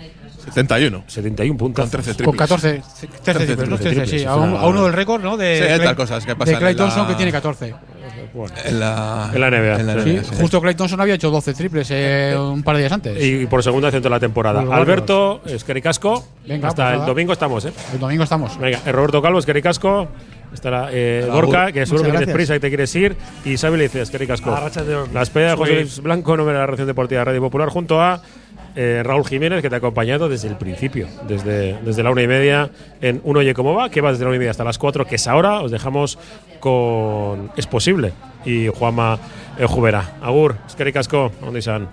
71. 71 puntos. Con 13 Con triples. 14, 13 triples, ¿no? 13, triples, sí, a, un- a uno del récord, ¿no? De Sí, Clay- tal cosas que pasan De Clay en la- Thompson, que tiene 14. En la, En la NBA, En la. NBA, Sí, sí. justo Clay Thompson había hecho 12 triples eh, un par de días antes. Y por segunda vez de la temporada. Los Alberto, Esquericasco. Venga, Hasta pues el domingo estamos, ¿eh? El domingo estamos. Venga, eh, Roberto Calvo, Esquericasco. Estará eh, Gorka, que seguro que tienes prisa y te quieres ir. Y Isabel dice, Esquericasco. Arratsaldeon. La despedida de José Luis Blanco, nombre de la Relación Deportiva de Radio Popular, junto a eh, Raúl Jiménez, que te ha acompañado desde el principio, desde, desde la una y media en Un Oye Cómo Va, que va desde la una y media hasta las cuatro, que es ahora. Os dejamos con Es Posible y Juanma eh, Jubera. Agur, Esquericasco, ¿dónde están?